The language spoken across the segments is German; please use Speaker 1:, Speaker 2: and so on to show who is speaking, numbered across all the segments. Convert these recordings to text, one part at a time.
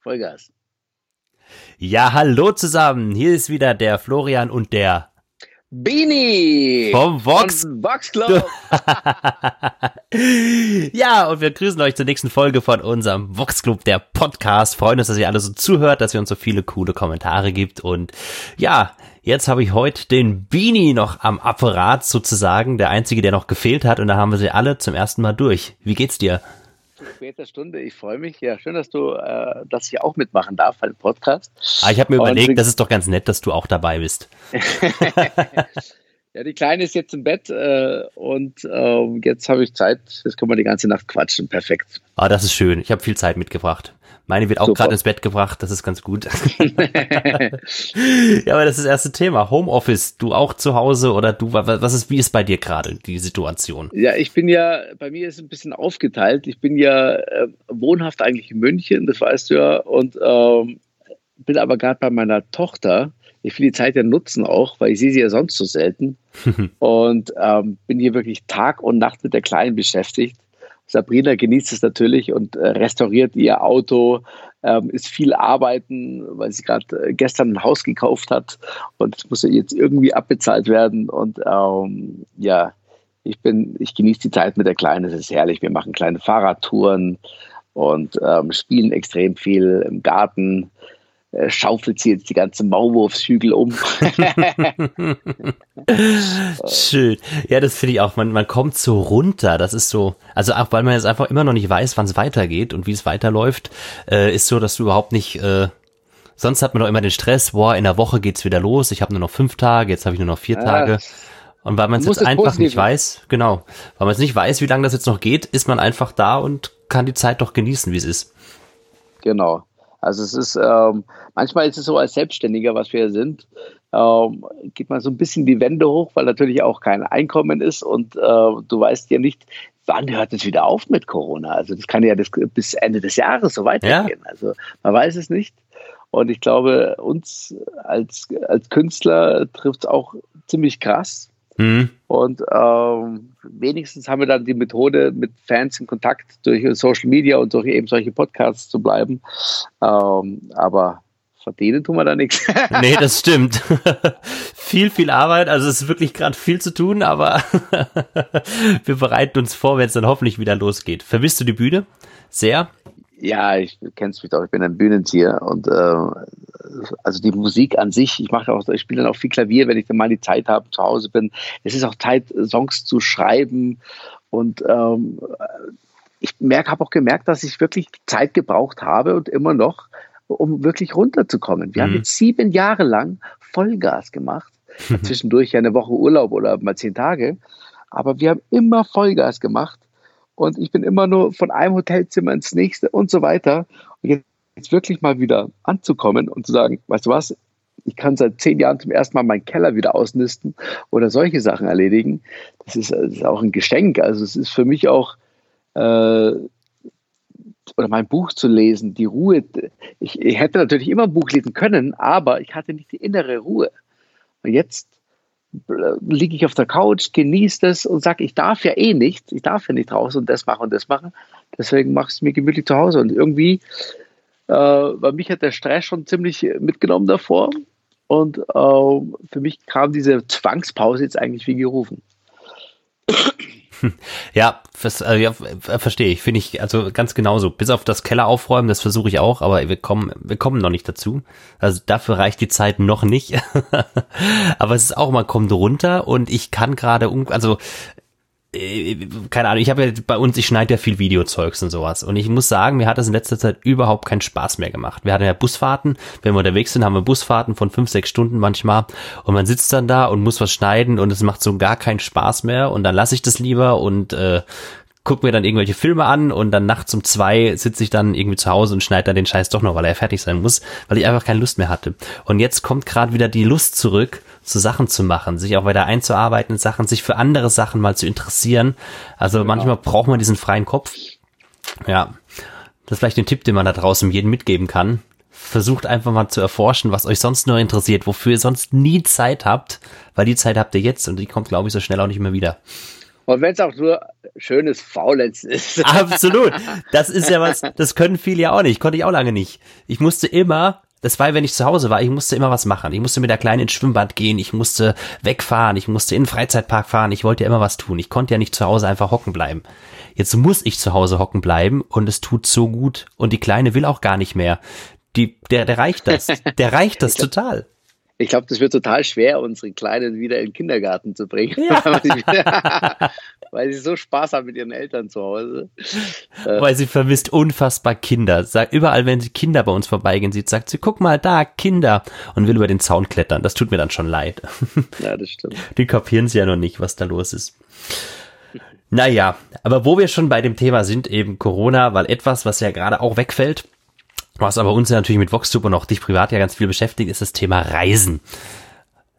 Speaker 1: Vollgas.
Speaker 2: Ja, hallo zusammen. Hier ist wieder der Florian und der
Speaker 1: Bini
Speaker 2: vom Vox,
Speaker 1: Vox Club.
Speaker 2: ja, und wir grüßen euch zur nächsten Folge von unserem Vox Club, der Podcast. Freuen uns, dass ihr alle so zuhört, dass ihr uns so viele coole Kommentare gibt. Und ja, jetzt habe ich heute den Bini noch am Apparat sozusagen, der einzige, der noch gefehlt hat. Und da haben wir sie alle zum ersten Mal durch. Wie geht's dir?
Speaker 1: Zu später Stunde. Ich freue mich. Ja, schön, dass du, äh, dass ich auch mitmachen darf beim Podcast.
Speaker 2: Ah, ich habe mir Und überlegt, das ist doch ganz nett, dass du auch dabei bist.
Speaker 1: ja, die Kleine ist jetzt im Bett äh, und äh, jetzt habe ich Zeit. Jetzt können wir die ganze Nacht quatschen. Perfekt.
Speaker 2: Ah, das ist schön. Ich habe viel Zeit mitgebracht. Meine wird auch gerade ins Bett gebracht, das ist ganz gut. ja, aber das ist das erste Thema. Homeoffice, du auch zu Hause oder du, was ist, wie ist bei dir gerade die Situation?
Speaker 1: Ja, ich bin ja, bei mir ist ein bisschen aufgeteilt. Ich bin ja äh, wohnhaft eigentlich in München, das weißt du ja, und ähm, bin aber gerade bei meiner Tochter. Ich will die Zeit ja nutzen auch, weil ich sehe sie ja sonst so selten. und ähm, bin hier wirklich Tag und Nacht mit der Kleinen beschäftigt. Sabrina genießt es natürlich und äh, restauriert ihr Auto, ähm, ist viel arbeiten, weil sie gerade äh, gestern ein Haus gekauft hat und es muss ja jetzt irgendwie abbezahlt werden. Und ähm, ja, ich bin, ich genieße die Zeit mit der Kleinen, es ist herrlich. Wir machen kleine Fahrradtouren und ähm, spielen extrem viel im Garten. Äh, schaufelt sie jetzt die ganze Maulwurfshügel um.
Speaker 2: Schön. Ja, das finde ich auch. Man, man kommt so runter. Das ist so, also auch weil man jetzt einfach immer noch nicht weiß, wann es weitergeht und wie es weiterläuft, äh, ist so, dass du überhaupt nicht, äh, sonst hat man doch immer den Stress, boah, in der Woche geht's wieder los, ich habe nur noch fünf Tage, jetzt habe ich nur noch vier ja. Tage. Und weil man es jetzt einfach nicht weiß, genau, weil man es nicht weiß, wie lange das jetzt noch geht, ist man einfach da und kann die Zeit doch genießen, wie es ist.
Speaker 1: Genau. Also es ist, ähm, manchmal ist es so als Selbstständiger, was wir sind, ähm, geht man so ein bisschen die Wände hoch, weil natürlich auch kein Einkommen ist und äh, du weißt ja nicht, wann hört es wieder auf mit Corona. Also das kann ja das, bis Ende des Jahres so weitergehen. Ja. Also man weiß es nicht. Und ich glaube, uns als, als Künstler trifft es auch ziemlich krass. Mhm. Und ähm, wenigstens haben wir dann die Methode, mit Fans in Kontakt durch Social Media und durch eben solche Podcasts zu bleiben. Ähm, aber verdienen tun wir da nichts.
Speaker 2: nee, das stimmt. viel, viel Arbeit. Also es ist wirklich gerade viel zu tun, aber wir bereiten uns vor, wenn es dann hoffentlich wieder losgeht. Vermisst du die Bühne? Sehr?
Speaker 1: Ja, ich kenn's mich doch, ich bin ein Bühnentier und äh, also die Musik an sich, ich mache auch, ich spiele dann auch viel Klavier, wenn ich dann mal die Zeit habe, zu Hause bin. Es ist auch Zeit, Songs zu schreiben und ähm, ich merke, habe auch gemerkt, dass ich wirklich Zeit gebraucht habe und immer noch, um wirklich runterzukommen. Wir mhm. haben jetzt sieben Jahre lang Vollgas gemacht, zwischendurch ja eine Woche Urlaub oder mal zehn Tage, aber wir haben immer Vollgas gemacht und ich bin immer nur von einem Hotelzimmer ins nächste und so weiter. Und jetzt, wirklich mal wieder anzukommen und zu sagen, weißt du was, ich kann seit zehn Jahren zum ersten Mal meinen Keller wieder ausnisten oder solche Sachen erledigen. Das ist, das ist auch ein Geschenk. Also es ist für mich auch, äh, oder mein Buch zu lesen, die Ruhe. Ich, ich hätte natürlich immer ein Buch lesen können, aber ich hatte nicht die innere Ruhe. Und jetzt liege ich auf der Couch, genieße das und sage, ich darf ja eh nichts, ich darf ja nicht raus und das machen und das machen. Deswegen mache ich es mir gemütlich zu Hause. Und irgendwie, äh, bei mich hat der Stress schon ziemlich mitgenommen davor. Und äh, für mich kam diese Zwangspause jetzt eigentlich wie gerufen.
Speaker 2: Ja, das, äh, ja verstehe ich. Finde ich also ganz genauso. Bis auf das Keller aufräumen, das versuche ich auch, aber wir kommen, wir kommen noch nicht dazu. Also dafür reicht die Zeit noch nicht. aber es ist auch mal kommt runter und ich kann gerade, also äh, keine Ahnung, ich habe ja bei uns, ich schneide ja viel Videozeugs und sowas. Und ich muss sagen, mir hat das in letzter Zeit überhaupt keinen Spaß mehr gemacht. Wir hatten ja Busfahrten, wenn wir unterwegs sind, haben wir Busfahrten von fünf, sechs Stunden manchmal. Und man sitzt dann da und muss was schneiden und es macht so gar keinen Spaß mehr. Und dann lasse ich das lieber und äh, gucke mir dann irgendwelche Filme an und dann nachts um zwei sitze ich dann irgendwie zu Hause und schneide dann den Scheiß doch noch, weil er fertig sein muss, weil ich einfach keine Lust mehr hatte. Und jetzt kommt gerade wieder die Lust zurück, so Sachen zu machen, sich auch weiter einzuarbeiten in Sachen, sich für andere Sachen mal zu interessieren. Also genau. manchmal braucht man diesen freien Kopf. Ja, das ist vielleicht ein Tipp, den man da draußen jedem mitgeben kann. Versucht einfach mal zu erforschen, was euch sonst nur interessiert, wofür ihr sonst nie Zeit habt, weil die Zeit habt ihr jetzt und die kommt, glaube ich, so schnell auch nicht mehr wieder.
Speaker 1: Und wenn es auch nur schönes Faulenz ist.
Speaker 2: Absolut. Das ist ja was, das können viele ja auch nicht. Konnte ich auch lange nicht. Ich musste immer das war, wenn ich zu Hause war, ich musste immer was machen. Ich musste mit der Kleinen ins Schwimmbad gehen, ich musste wegfahren, ich musste in den Freizeitpark fahren, ich wollte ja immer was tun. Ich konnte ja nicht zu Hause einfach hocken bleiben. Jetzt muss ich zu Hause hocken bleiben und es tut so gut und die Kleine will auch gar nicht mehr. Die, der, der reicht das. Der reicht das total.
Speaker 1: Ich glaube, das wird total schwer, unsere Kleinen wieder in den Kindergarten zu bringen. Ja. weil sie so Spaß haben mit ihren Eltern zu Hause.
Speaker 2: Äh, weil sie vermisst unfassbar Kinder. Sagt überall, wenn sie Kinder bei uns vorbeigehen sieht, sagt sie, guck mal da, Kinder. Und will über den Zaun klettern. Das tut mir dann schon leid.
Speaker 1: Ja, das stimmt.
Speaker 2: Die kapieren sie ja noch nicht, was da los ist. Naja, aber wo wir schon bei dem Thema sind, eben Corona, weil etwas, was ja gerade auch wegfällt, was aber uns ja natürlich mit VoxTube und auch dich privat ja ganz viel beschäftigt, ist das Thema Reisen.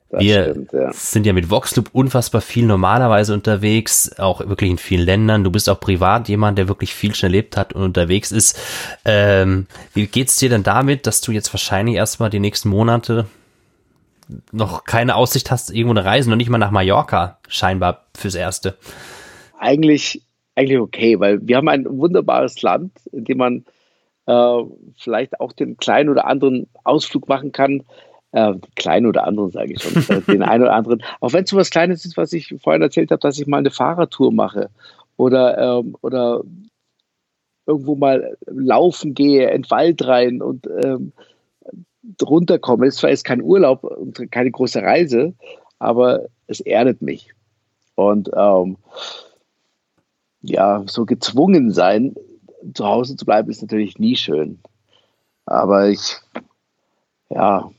Speaker 2: Das wir stimmt, ja. sind ja mit VoxLoop unfassbar viel normalerweise unterwegs, auch wirklich in vielen Ländern. Du bist auch privat jemand, der wirklich viel schon erlebt hat und unterwegs ist. Ähm, wie geht's dir denn damit, dass du jetzt wahrscheinlich erstmal die nächsten Monate noch keine Aussicht hast, irgendwo eine Reise, noch nicht mal nach Mallorca, scheinbar fürs Erste?
Speaker 1: Eigentlich, eigentlich okay, weil wir haben ein wunderbares Land, in dem man äh, vielleicht auch den kleinen oder anderen Ausflug machen kann, äh, kleinen oder anderen, sage ich schon, äh, den einen oder anderen. Auch wenn es so was Kleines ist, was ich vorhin erzählt habe, dass ich mal eine Fahrradtour mache oder, ähm, oder irgendwo mal laufen gehe, in den Wald rein und ähm, runterkomme. Es ist zwar jetzt kein Urlaub und keine große Reise, aber es erdet mich. Und ähm, ja, so gezwungen sein, zu Hause zu bleiben, ist natürlich nie schön. Aber ich, ja,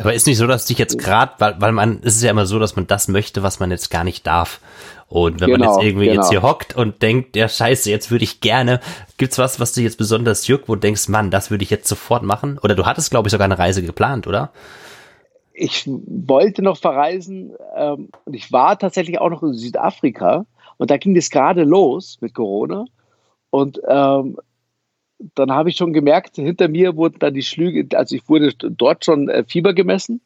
Speaker 2: aber ist nicht so, dass dich jetzt gerade, weil, weil man, es ist ja immer so, dass man das möchte, was man jetzt gar nicht darf. Und wenn genau, man jetzt irgendwie genau. jetzt hier hockt und denkt, ja scheiße, jetzt würde ich gerne, gibt's was, was dich jetzt besonders juckt, wo du denkst, Mann, das würde ich jetzt sofort machen? Oder du hattest, glaube ich, sogar eine Reise geplant, oder?
Speaker 1: Ich wollte noch verreisen ähm, und ich war tatsächlich auch noch in Südafrika und da ging es gerade los mit Corona. Und ähm, dann habe ich schon gemerkt, hinter mir wurden dann die Schlüge, also ich wurde dort schon äh, Fieber gemessen.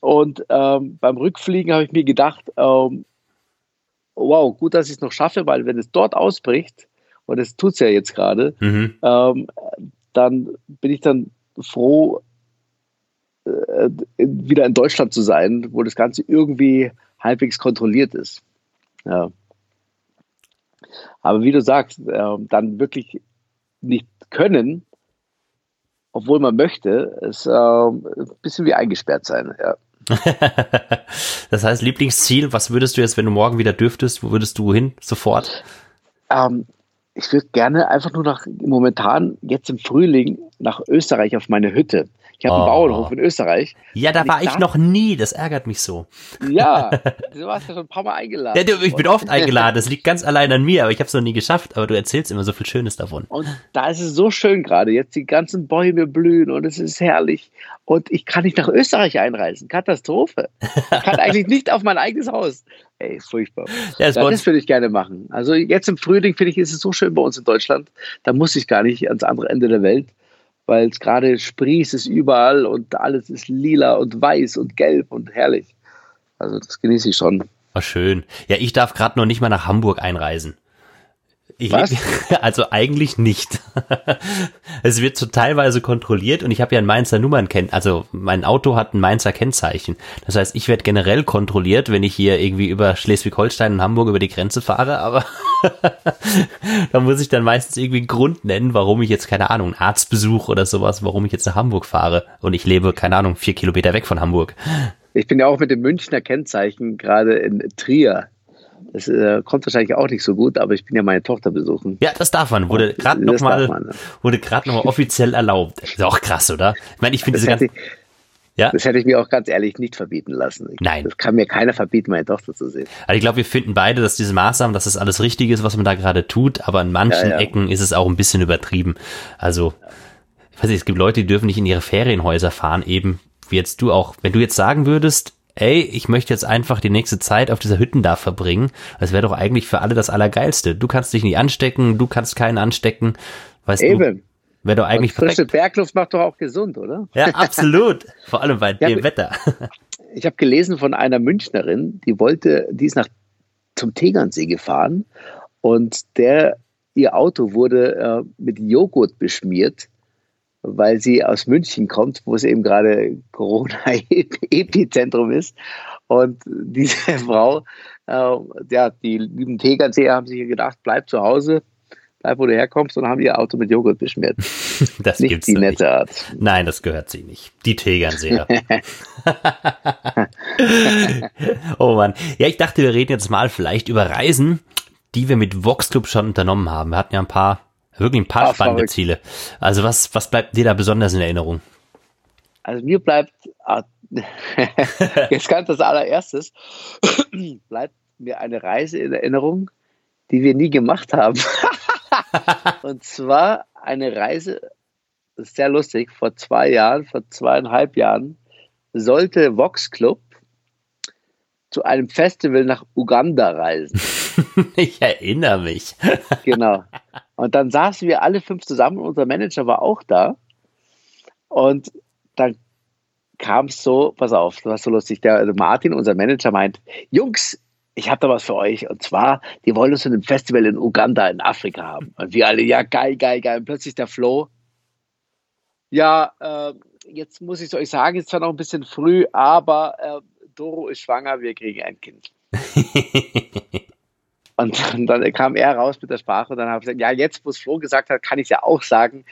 Speaker 1: Und ähm, beim Rückfliegen habe ich mir gedacht, ähm, wow, gut, dass ich es noch schaffe, weil wenn es dort ausbricht, und es tut es ja jetzt gerade, mhm. ähm, dann bin ich dann froh, äh, wieder in Deutschland zu sein, wo das Ganze irgendwie halbwegs kontrolliert ist. Ja. Aber wie du sagst, äh, dann wirklich nicht können, obwohl man möchte, ist äh, ein bisschen wie eingesperrt sein. Ja.
Speaker 2: das heißt, Lieblingsziel, was würdest du jetzt, wenn du morgen wieder dürftest, wo würdest du hin sofort?
Speaker 1: Ähm, ich würde gerne einfach nur nach, momentan jetzt im Frühling nach Österreich auf meine Hütte. Ich habe oh. einen Bauernhof in Österreich.
Speaker 2: Ja, da war ich, ich noch nie. Das ärgert mich so.
Speaker 1: Ja, du warst ja schon ein paar Mal eingeladen. Ja,
Speaker 2: du, ich bin oft eingeladen. Das liegt ganz allein an mir, aber ich habe es noch nie geschafft. Aber du erzählst immer so viel Schönes davon.
Speaker 1: Und da ist es so schön gerade. Jetzt die ganzen Bäume blühen und es ist herrlich. Und ich kann nicht nach Österreich einreisen. Katastrophe. Ich kann eigentlich nicht auf mein eigenes Haus. Ey, furchtbar. Ja, das, das würde ich gerne machen. Also jetzt im Frühling finde ich, ist es so schön bei uns in Deutschland. Da muss ich gar nicht ans andere Ende der Welt weil es gerade sprießt es überall und alles ist lila und weiß und gelb und herrlich. Also das genieße ich schon.
Speaker 2: Oh, schön. Ja, ich darf gerade noch nicht mal nach Hamburg einreisen. Ich,
Speaker 1: Was?
Speaker 2: Also eigentlich nicht. es wird so teilweise kontrolliert und ich habe ja ein Mainzer Nummernkenn, also mein Auto hat ein Mainzer Kennzeichen. Das heißt, ich werde generell kontrolliert, wenn ich hier irgendwie über Schleswig-Holstein und Hamburg über die Grenze fahre, aber da muss ich dann meistens irgendwie einen Grund nennen, warum ich jetzt, keine Ahnung, einen Arztbesuch oder sowas, warum ich jetzt nach Hamburg fahre und ich lebe, keine Ahnung, vier Kilometer weg von Hamburg.
Speaker 1: Ich bin ja auch mit dem Münchner Kennzeichen gerade in Trier das äh, kommt wahrscheinlich auch nicht so gut, aber ich bin ja meine Tochter besuchen.
Speaker 2: Ja, das darf man. Wurde gerade nochmal ne? wurde gerade offiziell erlaubt. Ist auch krass, oder? Ich meine, ich finde diese ganze
Speaker 1: ja? Das hätte ich mir auch ganz ehrlich nicht verbieten lassen. Ich,
Speaker 2: Nein.
Speaker 1: Das kann mir keiner verbieten, meine Tochter zu sehen.
Speaker 2: Also ich glaube, wir finden beide, dass diese Maßnahmen, dass das alles richtig ist, was man da gerade tut, aber in manchen ja, ja. Ecken ist es auch ein bisschen übertrieben. Also, ich weiß nicht, es gibt Leute, die dürfen nicht in ihre Ferienhäuser fahren, eben wie jetzt du auch. Wenn du jetzt sagen würdest, ey, ich möchte jetzt einfach die nächste Zeit auf dieser Hütten da verbringen. Das wäre doch eigentlich für alle das Allergeilste. Du kannst dich nicht anstecken, du kannst keinen anstecken. Weißt Eben. du? Wäre doch eigentlich
Speaker 1: Und frische Bergluft macht doch auch gesund, oder?
Speaker 2: Ja, absolut. Vor allem bei dem Wetter.
Speaker 1: Ich habe gelesen von einer Münchnerin, die wollte, die ist nach zum Tegernsee gefahren und der, ihr Auto wurde äh, mit Joghurt beschmiert, weil sie aus München kommt, wo es eben gerade Corona-Epizentrum ist. Und diese Frau, äh, ja, die lieben Tegernseer haben sich gedacht, bleib zu Hause, bleib, wo du herkommst, und haben ihr Auto mit Joghurt beschmiert.
Speaker 2: Das nicht die nette nicht. Art. Nein, das gehört sie nicht. Die Tegernseer. oh Mann. Ja, ich dachte, wir reden jetzt mal vielleicht über Reisen, die wir mit Vox Club schon unternommen haben. Wir hatten ja ein paar, wirklich ein paar Ach, spannende verrückt. Ziele. Also was, was bleibt dir da besonders in Erinnerung?
Speaker 1: Also mir bleibt ah, Jetzt ganz das allererstes, bleibt mir eine Reise in Erinnerung, die wir nie gemacht haben. Und zwar eine Reise, sehr lustig, vor zwei Jahren, vor zweieinhalb Jahren, sollte Vox Club zu einem Festival nach Uganda reisen.
Speaker 2: Ich erinnere mich.
Speaker 1: Genau. Und dann saßen wir alle fünf zusammen, unser Manager war auch da. Und dann kam es so, pass auf, das war so lustig, der also Martin, unser Manager, meint, Jungs, ich habe da was für euch. Und zwar, die wollen uns in einem Festival in Uganda in Afrika haben. Und wir alle, ja, geil, geil, geil. Und plötzlich der Flo, ja, äh, jetzt muss ich es euch sagen, ist zwar noch ein bisschen früh, aber äh, Doro ist schwanger, wir kriegen ein Kind. und, und, dann kam er raus mit der Sprache und dann habe ich gesagt, ja, jetzt, wo es Flo gesagt hat, kann ich ja auch sagen,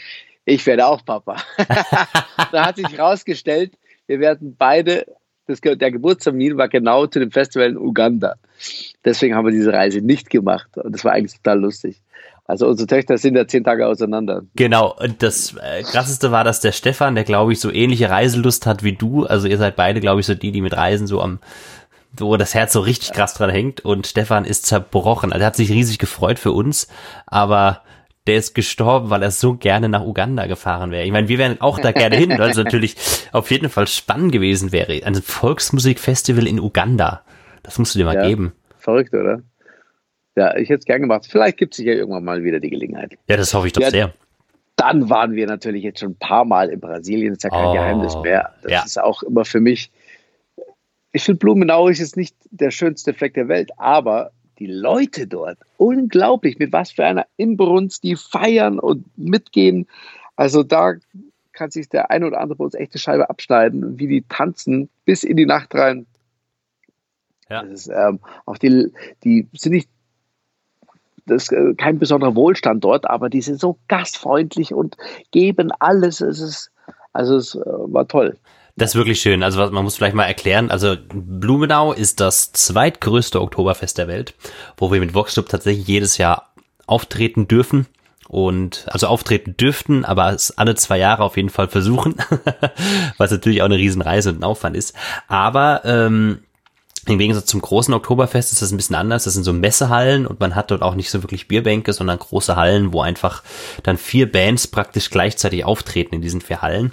Speaker 1: ich werde auch Papa. da hat sich herausgestellt, wir werden beide, das, der Geburtstermin war genau zu dem Festival in Uganda. Deswegen haben wir diese Reise nicht gemacht. Und das war eigentlich total lustig. Also unsere Töchter sind ja zehn Tage auseinander.
Speaker 2: Genau, und das äh, krasseste war, dass der Stefan, der glaube ich so ähnliche Reiselust hat wie du, also ihr seid beide, glaube ich, so die, die mit Reisen so am wo das Herz so richtig krass dran hängt und Stefan ist zerbrochen. Also er hat sich riesig gefreut für uns, aber der ist gestorben, weil er so gerne nach Uganda gefahren wäre. Ich meine, wir wären auch da gerne hin, weil es natürlich auf jeden Fall spannend gewesen wäre. Ein Volksmusikfestival in Uganda. Das musst du dir mal ja, geben.
Speaker 1: Verrückt, oder? Ja, ich hätte es gern gemacht. Vielleicht gibt es ja irgendwann mal wieder die Gelegenheit.
Speaker 2: Ja, das hoffe ich doch ja, sehr.
Speaker 1: Dann waren wir natürlich jetzt schon ein paar Mal in Brasilien. Das ist ja kein oh, Geheimnis mehr. Das ja. ist auch immer für mich. Ich finde, Blumenau ist jetzt nicht der schönste Fleck der Welt, aber die Leute dort, unglaublich, mit was für einer Inbrunst die feiern und mitgehen. Also da kann sich der eine oder andere bei uns echte Scheibe abschneiden, wie die tanzen bis in die Nacht rein. Ja. Das ist, ähm, auch die, die sind nicht, das ist äh, kein besonderer Wohlstand dort, aber die sind so gastfreundlich und geben alles. Es ist, also es äh, war toll.
Speaker 2: Das ist wirklich schön. Also man muss vielleicht mal erklären. Also Blumenau ist das zweitgrößte Oktoberfest der Welt, wo wir mit Voxclub tatsächlich jedes Jahr auftreten dürfen und also auftreten dürften, aber es alle zwei Jahre auf jeden Fall versuchen, was natürlich auch eine Riesenreise und ein Aufwand ist. Aber ähm, im Gegensatz zum großen Oktoberfest ist das ein bisschen anders. Das sind so Messehallen und man hat dort auch nicht so wirklich Bierbänke, sondern große Hallen, wo einfach dann vier Bands praktisch gleichzeitig auftreten in diesen vier Hallen.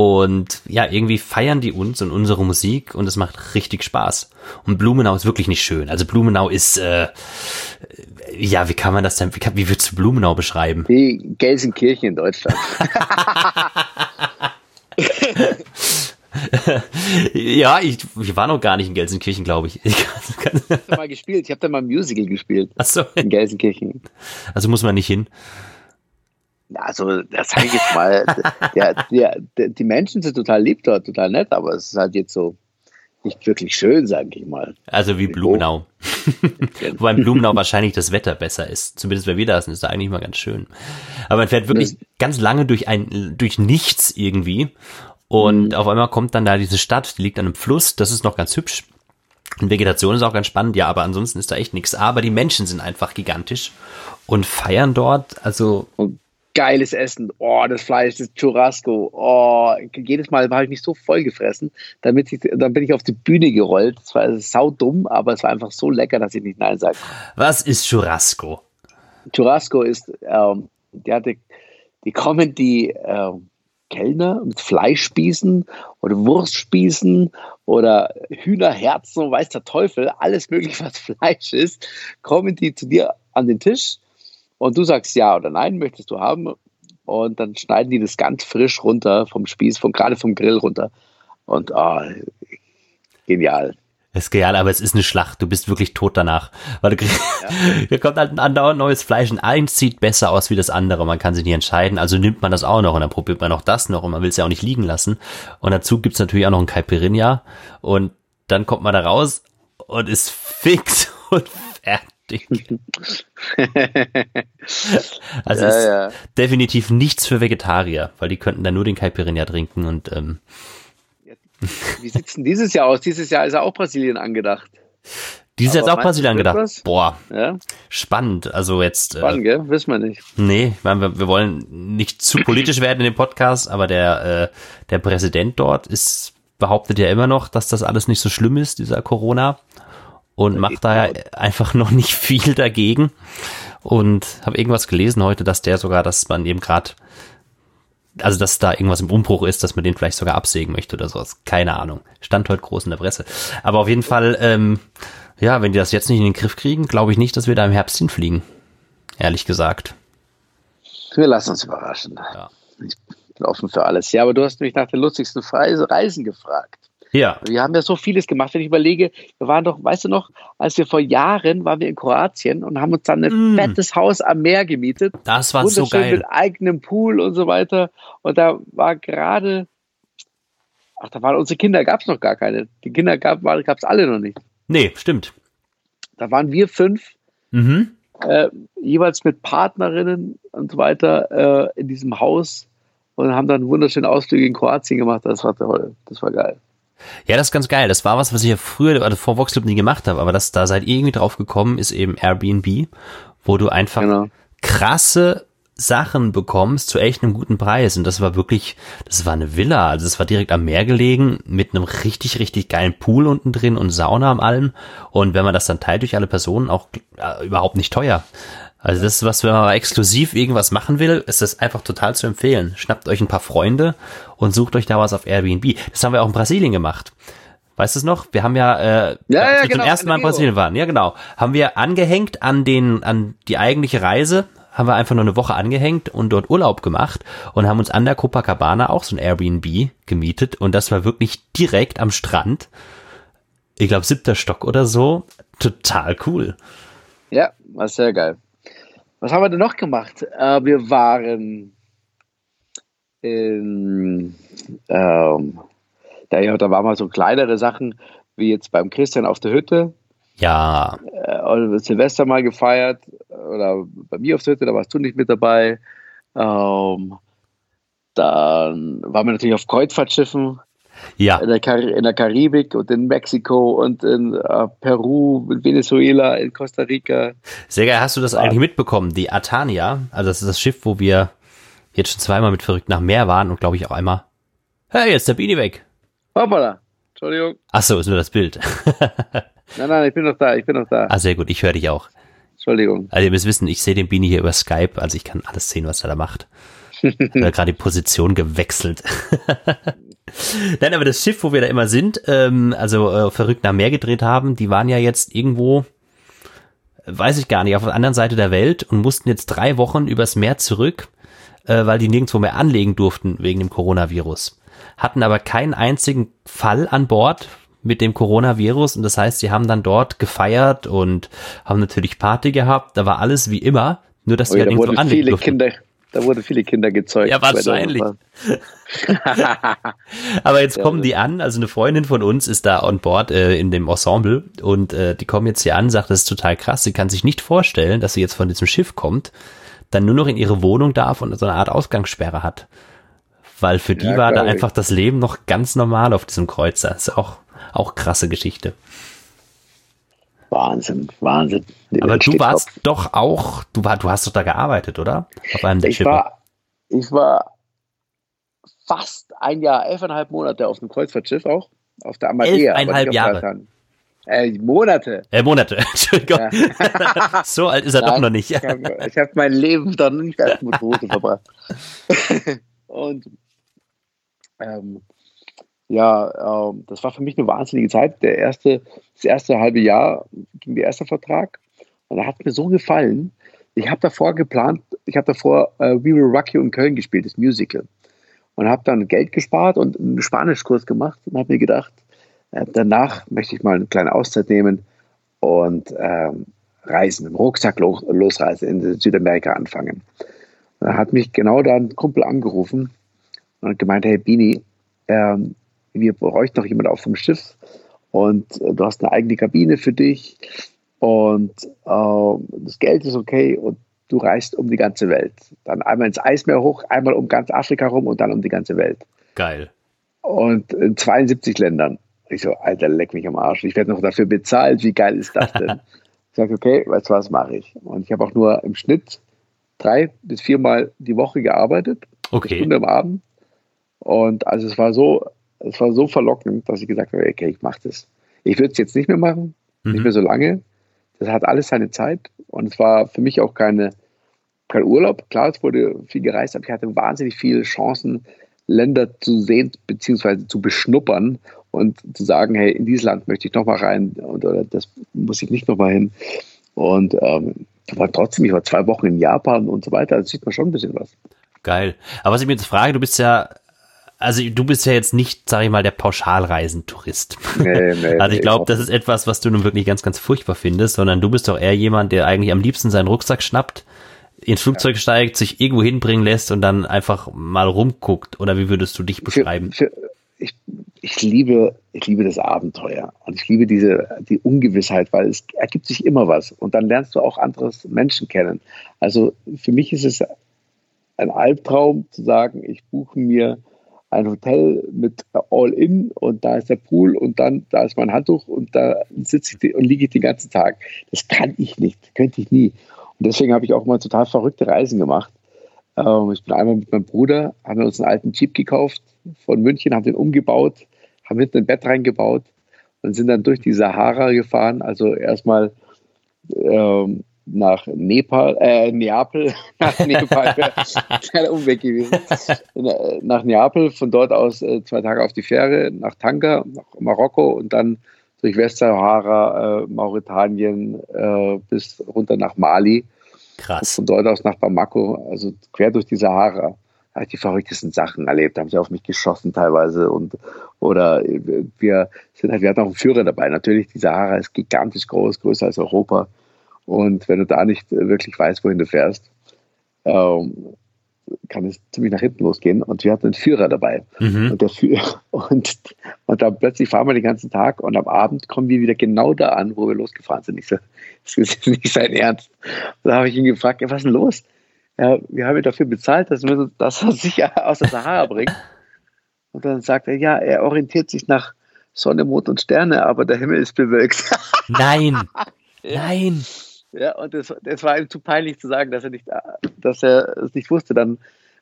Speaker 2: Und ja, irgendwie feiern die uns und unsere Musik und es macht richtig Spaß. Und Blumenau ist wirklich nicht schön. Also Blumenau ist, äh, ja, wie kann man das denn, wie, wie würdest du Blumenau beschreiben?
Speaker 1: Wie Gelsenkirchen in Deutschland.
Speaker 2: ja, ich, ich war noch gar nicht in Gelsenkirchen, glaube ich. Ich
Speaker 1: habe mal gespielt. Ich habe da mal ein Musical gespielt.
Speaker 2: Ach so.
Speaker 1: In Gelsenkirchen.
Speaker 2: Also muss man nicht hin.
Speaker 1: Also, das sage ich jetzt mal. der, der, der, die Menschen sind total lieb dort, total nett, aber es ist halt jetzt so nicht wirklich schön, sage ich mal.
Speaker 2: Also wie Blumenau. Wobei in Blumenau wahrscheinlich das Wetter besser ist. Zumindest wenn wir da sind, ist da eigentlich mal ganz schön. Aber man fährt wirklich das ganz lange durch ein, durch nichts irgendwie. Und mhm. auf einmal kommt dann da diese Stadt, die liegt an einem Fluss, das ist noch ganz hübsch. Und Vegetation ist auch ganz spannend, ja, aber ansonsten ist da echt nichts. Aber die Menschen sind einfach gigantisch und feiern dort, also.
Speaker 1: Und geiles Essen. Oh, das Fleisch, das Churrasco. Oh, jedes Mal habe ich mich so voll gefressen, damit ich, dann bin ich auf die Bühne gerollt. Das war sau dumm, aber es war einfach so lecker, dass ich nicht Nein sage.
Speaker 2: Was ist Churrasco?
Speaker 1: Churrasco ist, ähm, die hatte, die kommen die ähm, Kellner mit Fleischspießen oder Wurstspießen oder Hühnerherzen, weiß der Teufel, alles mögliche, was Fleisch ist, kommen die zu dir an den Tisch und du sagst ja oder nein, möchtest du haben. Und dann schneiden die das ganz frisch runter vom Spieß, von, gerade vom Grill runter. Und oh, genial.
Speaker 2: ist genial, aber es ist eine Schlacht. Du bist wirklich tot danach. Weil du kriegst, ja. hier kommt halt ein andauernd neues Fleisch und eins sieht besser aus wie das andere. Man kann sich nicht entscheiden. Also nimmt man das auch noch und dann probiert man auch das noch und man will es ja auch nicht liegen lassen. Und dazu gibt's natürlich auch noch ein Caipirinha und dann kommt man da raus und ist fix und fertig. also ja, ist ja. definitiv nichts für Vegetarier, weil die könnten dann nur den Caipirinha trinken und ähm,
Speaker 1: wie sieht es denn dieses Jahr aus? Dieses Jahr ist ja auch Brasilien angedacht.
Speaker 2: Dieses Jahr ist auch Brasilien angedacht. Was? Boah, ja? spannend. Also jetzt.
Speaker 1: Äh, spannend, äh, gell? Wissen wir nicht.
Speaker 2: Nee, ich meine, wir, wir wollen nicht zu politisch werden in dem Podcast, aber der, äh, der Präsident dort ist, behauptet ja immer noch, dass das alles nicht so schlimm ist, dieser Corona. Und macht da ja einfach noch nicht viel dagegen. Und habe irgendwas gelesen heute, dass der sogar, dass man eben gerade also dass da irgendwas im Umbruch ist, dass man den vielleicht sogar absägen möchte oder sowas. Keine Ahnung. Stand heute groß in der Presse. Aber auf jeden Fall, ähm, ja, wenn die das jetzt nicht in den Griff kriegen, glaube ich nicht, dass wir da im Herbst hinfliegen. Ehrlich gesagt.
Speaker 1: Wir lassen uns überraschen. Ja. Ich bin offen für alles. Ja, aber du hast mich nach den lustigsten Reisen gefragt.
Speaker 2: Ja.
Speaker 1: Wir haben ja so vieles gemacht. Wenn ich überlege, wir waren doch, weißt du noch, als wir vor Jahren waren wir in Kroatien und haben uns dann ein mm. fettes Haus am Meer gemietet.
Speaker 2: Das war so geil.
Speaker 1: Mit eigenem Pool und so weiter. Und da war gerade, ach, da waren unsere Kinder, gab es noch gar keine. Die Kinder gab es alle noch nicht.
Speaker 2: Nee, stimmt.
Speaker 1: Da waren wir fünf, mhm. äh, jeweils mit Partnerinnen und so weiter äh, in diesem Haus und haben dann wunderschöne Ausflüge in Kroatien gemacht. Das war toll. Das war geil.
Speaker 2: Ja, das ist ganz geil. Das war was, was ich ja früher, also vor Voxclub nie gemacht habe, aber das, da seid ihr irgendwie drauf gekommen, ist eben Airbnb, wo du einfach genau. krasse Sachen bekommst zu echt einem guten Preis. Und das war wirklich, das war eine Villa. Also es war direkt am Meer gelegen, mit einem richtig, richtig geilen Pool unten drin und Sauna am allem. Und wenn man das dann teilt durch alle Personen, auch äh, überhaupt nicht teuer. Also das ist was, wenn man mal exklusiv irgendwas machen will, ist das einfach total zu empfehlen. Schnappt euch ein paar Freunde und sucht euch da was auf Airbnb. Das haben wir auch in Brasilien gemacht. Weißt du es noch? Wir haben ja, äh, ja, ja, genau, zum ersten Mal in Brasilien waren, ja genau, haben wir angehängt an den, an die eigentliche Reise, haben wir einfach nur eine Woche angehängt und dort Urlaub gemacht und haben uns an der Copacabana auch so ein Airbnb gemietet und das war wirklich direkt am Strand. Ich glaube siebter Stock oder so. Total cool.
Speaker 1: Ja, war sehr geil. Was haben wir denn noch gemacht? Äh, wir waren in, ähm, da, ja, da waren mal so kleinere Sachen, wie jetzt beim Christian auf der Hütte.
Speaker 2: Ja.
Speaker 1: Äh, Silvester mal gefeiert oder bei mir auf der Hütte, da warst du nicht mit dabei. Ähm, dann waren wir natürlich auf Kreuzfahrtschiffen.
Speaker 2: Ja.
Speaker 1: In der, Kar in der Karibik und in Mexiko und in uh, Peru, in Venezuela, in Costa Rica.
Speaker 2: Sehr geil. Hast du das ja. eigentlich mitbekommen? Die Atania, also das ist das Schiff, wo wir jetzt schon zweimal mit verrückt nach Meer waren und glaube ich auch einmal. Hey, jetzt ist der Bini weg.
Speaker 1: Hoppala. Entschuldigung.
Speaker 2: Ach so, ist nur das Bild.
Speaker 1: nein, nein, ich bin noch da, ich bin noch da.
Speaker 2: Ah, sehr gut, ich höre dich auch.
Speaker 1: Entschuldigung.
Speaker 2: Also ihr müsst wissen, ich sehe den Bini hier über Skype, also ich kann alles sehen, was er da macht. er hat gerade die Position gewechselt. Nein, aber das Schiff, wo wir da immer sind, ähm, also äh, verrückt nach Meer gedreht haben, die waren ja jetzt irgendwo, weiß ich gar nicht, auf der anderen Seite der Welt und mussten jetzt drei Wochen übers Meer zurück, äh, weil die nirgendwo mehr anlegen durften wegen dem Coronavirus. Hatten aber keinen einzigen Fall an Bord mit dem Coronavirus und das heißt, sie haben dann dort gefeiert und haben natürlich Party gehabt. Da war alles wie immer, nur dass oh, sie halt irgendwo anlegen
Speaker 1: durften. Kinder da wurden viele Kinder gezeugt.
Speaker 2: Ja, wahrscheinlich. Aber jetzt kommen die an, also eine Freundin von uns ist da on board äh, in dem Ensemble und äh, die kommen jetzt hier an, sagt, das ist total krass. Sie kann sich nicht vorstellen, dass sie jetzt von diesem Schiff kommt, dann nur noch in ihre Wohnung darf und so eine Art Ausgangssperre hat. Weil für die ja, war da einfach das Leben noch ganz normal auf diesem Kreuzer. Das ist auch, auch krasse Geschichte.
Speaker 1: Wahnsinn, Wahnsinn.
Speaker 2: Aber du warst Kopf. doch auch, du, war, du hast doch da gearbeitet, oder?
Speaker 1: Auf einem der ich Schiffe. War, ich war fast ein Jahr, elfeinhalb Monate auf dem Kreuzfahrtschiff auch, auf der Amadea.
Speaker 2: Elfeinhalb Jahre.
Speaker 1: Äh, Monate.
Speaker 2: Äh, Monate, Entschuldigung. Ja. so alt ist er Nein, doch noch nicht.
Speaker 1: ich habe hab mein Leben dann nicht als Motorrad verbracht. Und ähm, ja, ähm, das war für mich eine wahnsinnige Zeit. Der erste, das erste halbe Jahr ging der erste Vertrag und er hat mir so gefallen. Ich habe davor geplant, ich habe davor äh, We Will Rock You in Köln gespielt, das Musical. Und habe dann Geld gespart und einen Spanischkurs gemacht und habe mir gedacht, Äh, danach möchte ich mal eine kleine Auszeit nehmen und ähm, reisen, im Rucksack los, losreisen, in Südamerika anfangen. Da hat mich genau da ein Kumpel angerufen und gemeint, hey Bini, ähm, wir bräuchten noch jemand auf dem Schiff und äh, du hast eine eigene Kabine für dich und äh, das Geld ist okay und du reist um die ganze Welt. Dann einmal ins Eismeer hoch, einmal um ganz Afrika rum und dann um die ganze Welt.
Speaker 2: Geil.
Speaker 1: Und in 72 Ländern. Ich so, Alter, leck mich am Arsch. Ich werde noch dafür bezahlt. Wie geil ist das denn? ich sage, okay, weißt du was, mache ich. Und ich habe auch nur im Schnitt drei bis viermal die Woche gearbeitet.
Speaker 2: Okay.
Speaker 1: Stunde am Abend. Und also es war so, es war so verlockend, dass ich gesagt habe, okay, ich mache das. Ich würde es jetzt nicht mehr machen, mhm. nicht mehr so lange. Das hat alles seine Zeit. Und es war für mich auch keine, kein Urlaub. Klar, es wurde viel gereist, aber ich hatte wahnsinnig viele Chancen, Länder zu sehen bzw. zu beschnuppern und zu sagen, hey, in dieses Land möchte ich nochmal rein oder das muss ich nicht nochmal hin. Und ähm, war trotzdem, ich war zwei Wochen in Japan und so weiter, da sieht man schon ein bisschen was.
Speaker 2: Geil. Aber was ich mir jetzt frage, du bist ja, also du bist ja jetzt nicht, sag ich mal, der Pauschalreisentourist. Nee, nee, also ich glaube, das ist etwas, was du nun wirklich ganz, ganz furchtbar findest, sondern du bist doch eher jemand, der eigentlich am liebsten seinen Rucksack schnappt, ins Flugzeug ja. steigt, sich irgendwo hinbringen lässt und dann einfach mal rumguckt? Oder wie würdest du dich beschreiben?
Speaker 1: Für, für, ich, ich, liebe, ich liebe das Abenteuer und ich liebe diese die Ungewissheit, weil es ergibt sich immer was und dann lernst du auch andere Menschen kennen. Also für mich ist es ein Albtraum zu sagen, ich buche mir ein Hotel mit All-In und da ist der Pool und dann da ist mein Handtuch und da sitze ich und liege ich den ganzen Tag. Das kann ich nicht, könnte ich nie. Und deswegen habe ich auch mal total verrückte Reisen gemacht. Ähm, ich bin einmal mit meinem Bruder, haben wir uns einen alten Jeep gekauft von München, haben den umgebaut, haben hinten ein Bett reingebaut und sind dann durch die Sahara gefahren. Also erstmal ähm, nach Nepal, äh, Neapel, nach Nepal wäre ein Umweg gewesen. Äh, nach Neapel, von dort aus äh, zwei Tage auf die Fähre, nach Tanga, nach Marokko und dann durch Westsahara, äh, Mauretanien äh, bis runter nach Mali.
Speaker 2: Krass.
Speaker 1: Und von dort aus nach Bamako, also quer durch die Sahara. Habe ich die verrücktesten Sachen erlebt, haben sie auf mich geschossen teilweise und oder wir sind halt, wir hatten auch einen Führer dabei. Natürlich, die Sahara ist gigantisch groß, größer als Europa. Und wenn du da nicht wirklich weißt, wohin du fährst, ähm, kann es ziemlich nach hinten losgehen. Und wir hatten einen Führer dabei. Mhm. Und, der Führer, und, und dann plötzlich fahren wir den ganzen Tag und am Abend kommen wir wieder genau da an, wo wir losgefahren sind. Ich so, das ist nicht sein Ernst. Da habe ich ihn gefragt, was ist denn los? Ja, wir haben ihn dafür bezahlt, dass, wir, dass er sich aus der Sahara bringt. Und dann sagt er, ja, er orientiert sich nach Sonne, Mond und Sterne, aber der Himmel ist bewölkt.
Speaker 2: Nein, nein.
Speaker 1: Ja, und es, es war ihm zu peinlich zu sagen, dass er nicht, dass er es nicht wusste. Dann,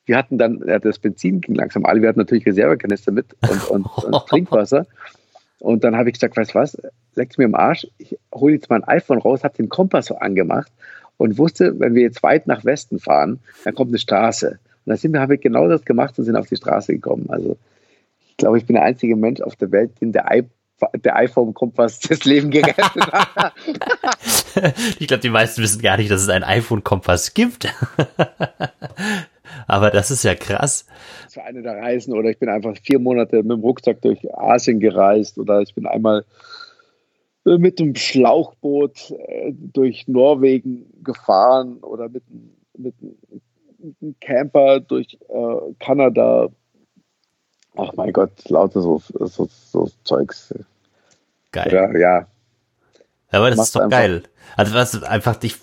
Speaker 1: wir hatten dann, ja, das Benzin ging langsam alle, wir hatten natürlich Reservekanister mit und, und, und Trinkwasser. Und dann habe ich gesagt, weißt du was, leck's mir im Arsch, ich hole jetzt mein iPhone raus, habe den Kompass so angemacht und wusste, wenn wir jetzt weit nach Westen fahren, dann kommt eine Straße. Und dann sind wir, habe ich genau das gemacht und sind auf die Straße gekommen. Also ich glaube, ich bin der einzige Mensch auf der Welt, den der der iPhone-Kompass das Leben gerettet hat.
Speaker 2: ich glaube, die meisten wissen gar nicht, dass es einen iPhone-Kompass gibt. Aber das ist ja krass.
Speaker 1: Das war eine der Reisen oder ich bin einfach vier Monate mit dem Rucksack durch Asien gereist oder ich bin einmal mit dem Schlauchboot äh, durch Norwegen gefahren oder mit, mit, mit einem Camper durch äh, Kanada Ach mein Gott, lauter so, so, so Zeugs.
Speaker 2: Geil. Ja,
Speaker 1: ja.
Speaker 2: Aber das ist doch geil. Also was einfach dich,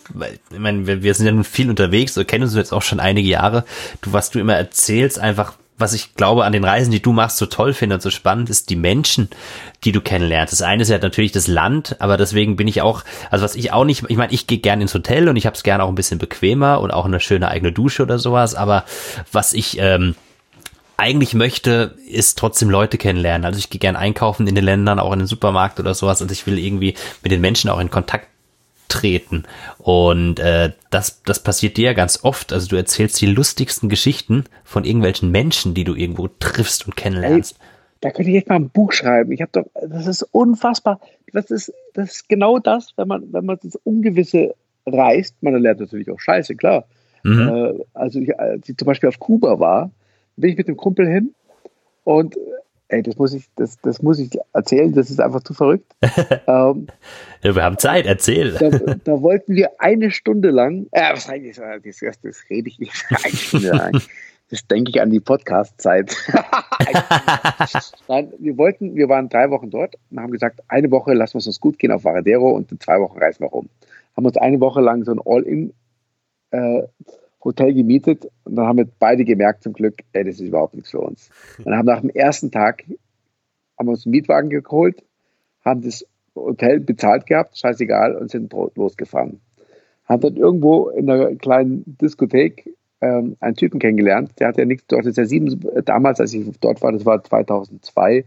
Speaker 2: ich meine, wir, sind ja nun viel unterwegs, wir kennen uns jetzt auch schon einige Jahre. Du, was du immer erzählst, einfach, was ich glaube an den Reisen, die du machst, so toll finde und so spannend, ist die Menschen, die du kennenlernst. Das eine ist ja natürlich das Land, aber deswegen bin ich auch, also was ich auch nicht, ich meine, ich gehe gerne ins Hotel und ich habe es gerne auch ein bisschen bequemer und auch eine schöne eigene Dusche oder sowas, aber was ich ähm, eigentlich möchte, ist trotzdem Leute kennenlernen. Also ich gehe gern einkaufen in den Ländern, auch in den Supermarkt oder sowas. Und ich will irgendwie mit den Menschen auch in Kontakt treten. Und äh, das, das passiert dir ja ganz oft. Also du erzählst die lustigsten Geschichten von irgendwelchen Menschen, die du irgendwo triffst und kennenlernst. Hey,
Speaker 1: da könnte ich jetzt mal ein Buch schreiben. Ich habe doch, das ist unfassbar. Das ist, das ist genau das, wenn man, wenn man das Ungewisse reist. Man lernt natürlich auch Scheiße, klar. Mhm. Äh, also ich, als ich zum Beispiel auf Kuba war, bin ich mit dem Kumpel hin und ey, das muss ich, das, das muss ich erzählen, das ist einfach zu verrückt.
Speaker 2: ähm, ja, wir haben Zeit, erzähl.
Speaker 1: Da, da, wollten wir eine Stunde lang, äh, was eigentlich, das, das, das rede ich nicht, eine Stunde lang. Das denke ich an die Podcast-Zeit. Nein, wir wollten, wir waren drei Wochen dort und haben gesagt, eine Woche lassen wir es uns gut gehen auf Varadero und in zwei Wochen reisen wir rum. Haben uns eine Woche lang so ein All-In äh, Hotel gemietet und dann haben wir beide gemerkt zum Glück, ey, das ist überhaupt nichts für uns. Und dann haben nach dem ersten Tag haben wir uns einen Mietwagen geholt, haben das Hotel bezahlt gehabt, scheißegal, und sind losgefahren. Haben dann irgendwo in einer kleinen Diskothek ähm, einen Typen kennengelernt, der hat ja nichts, dort ist ja sieben, damals, als ich dort war, das war 2002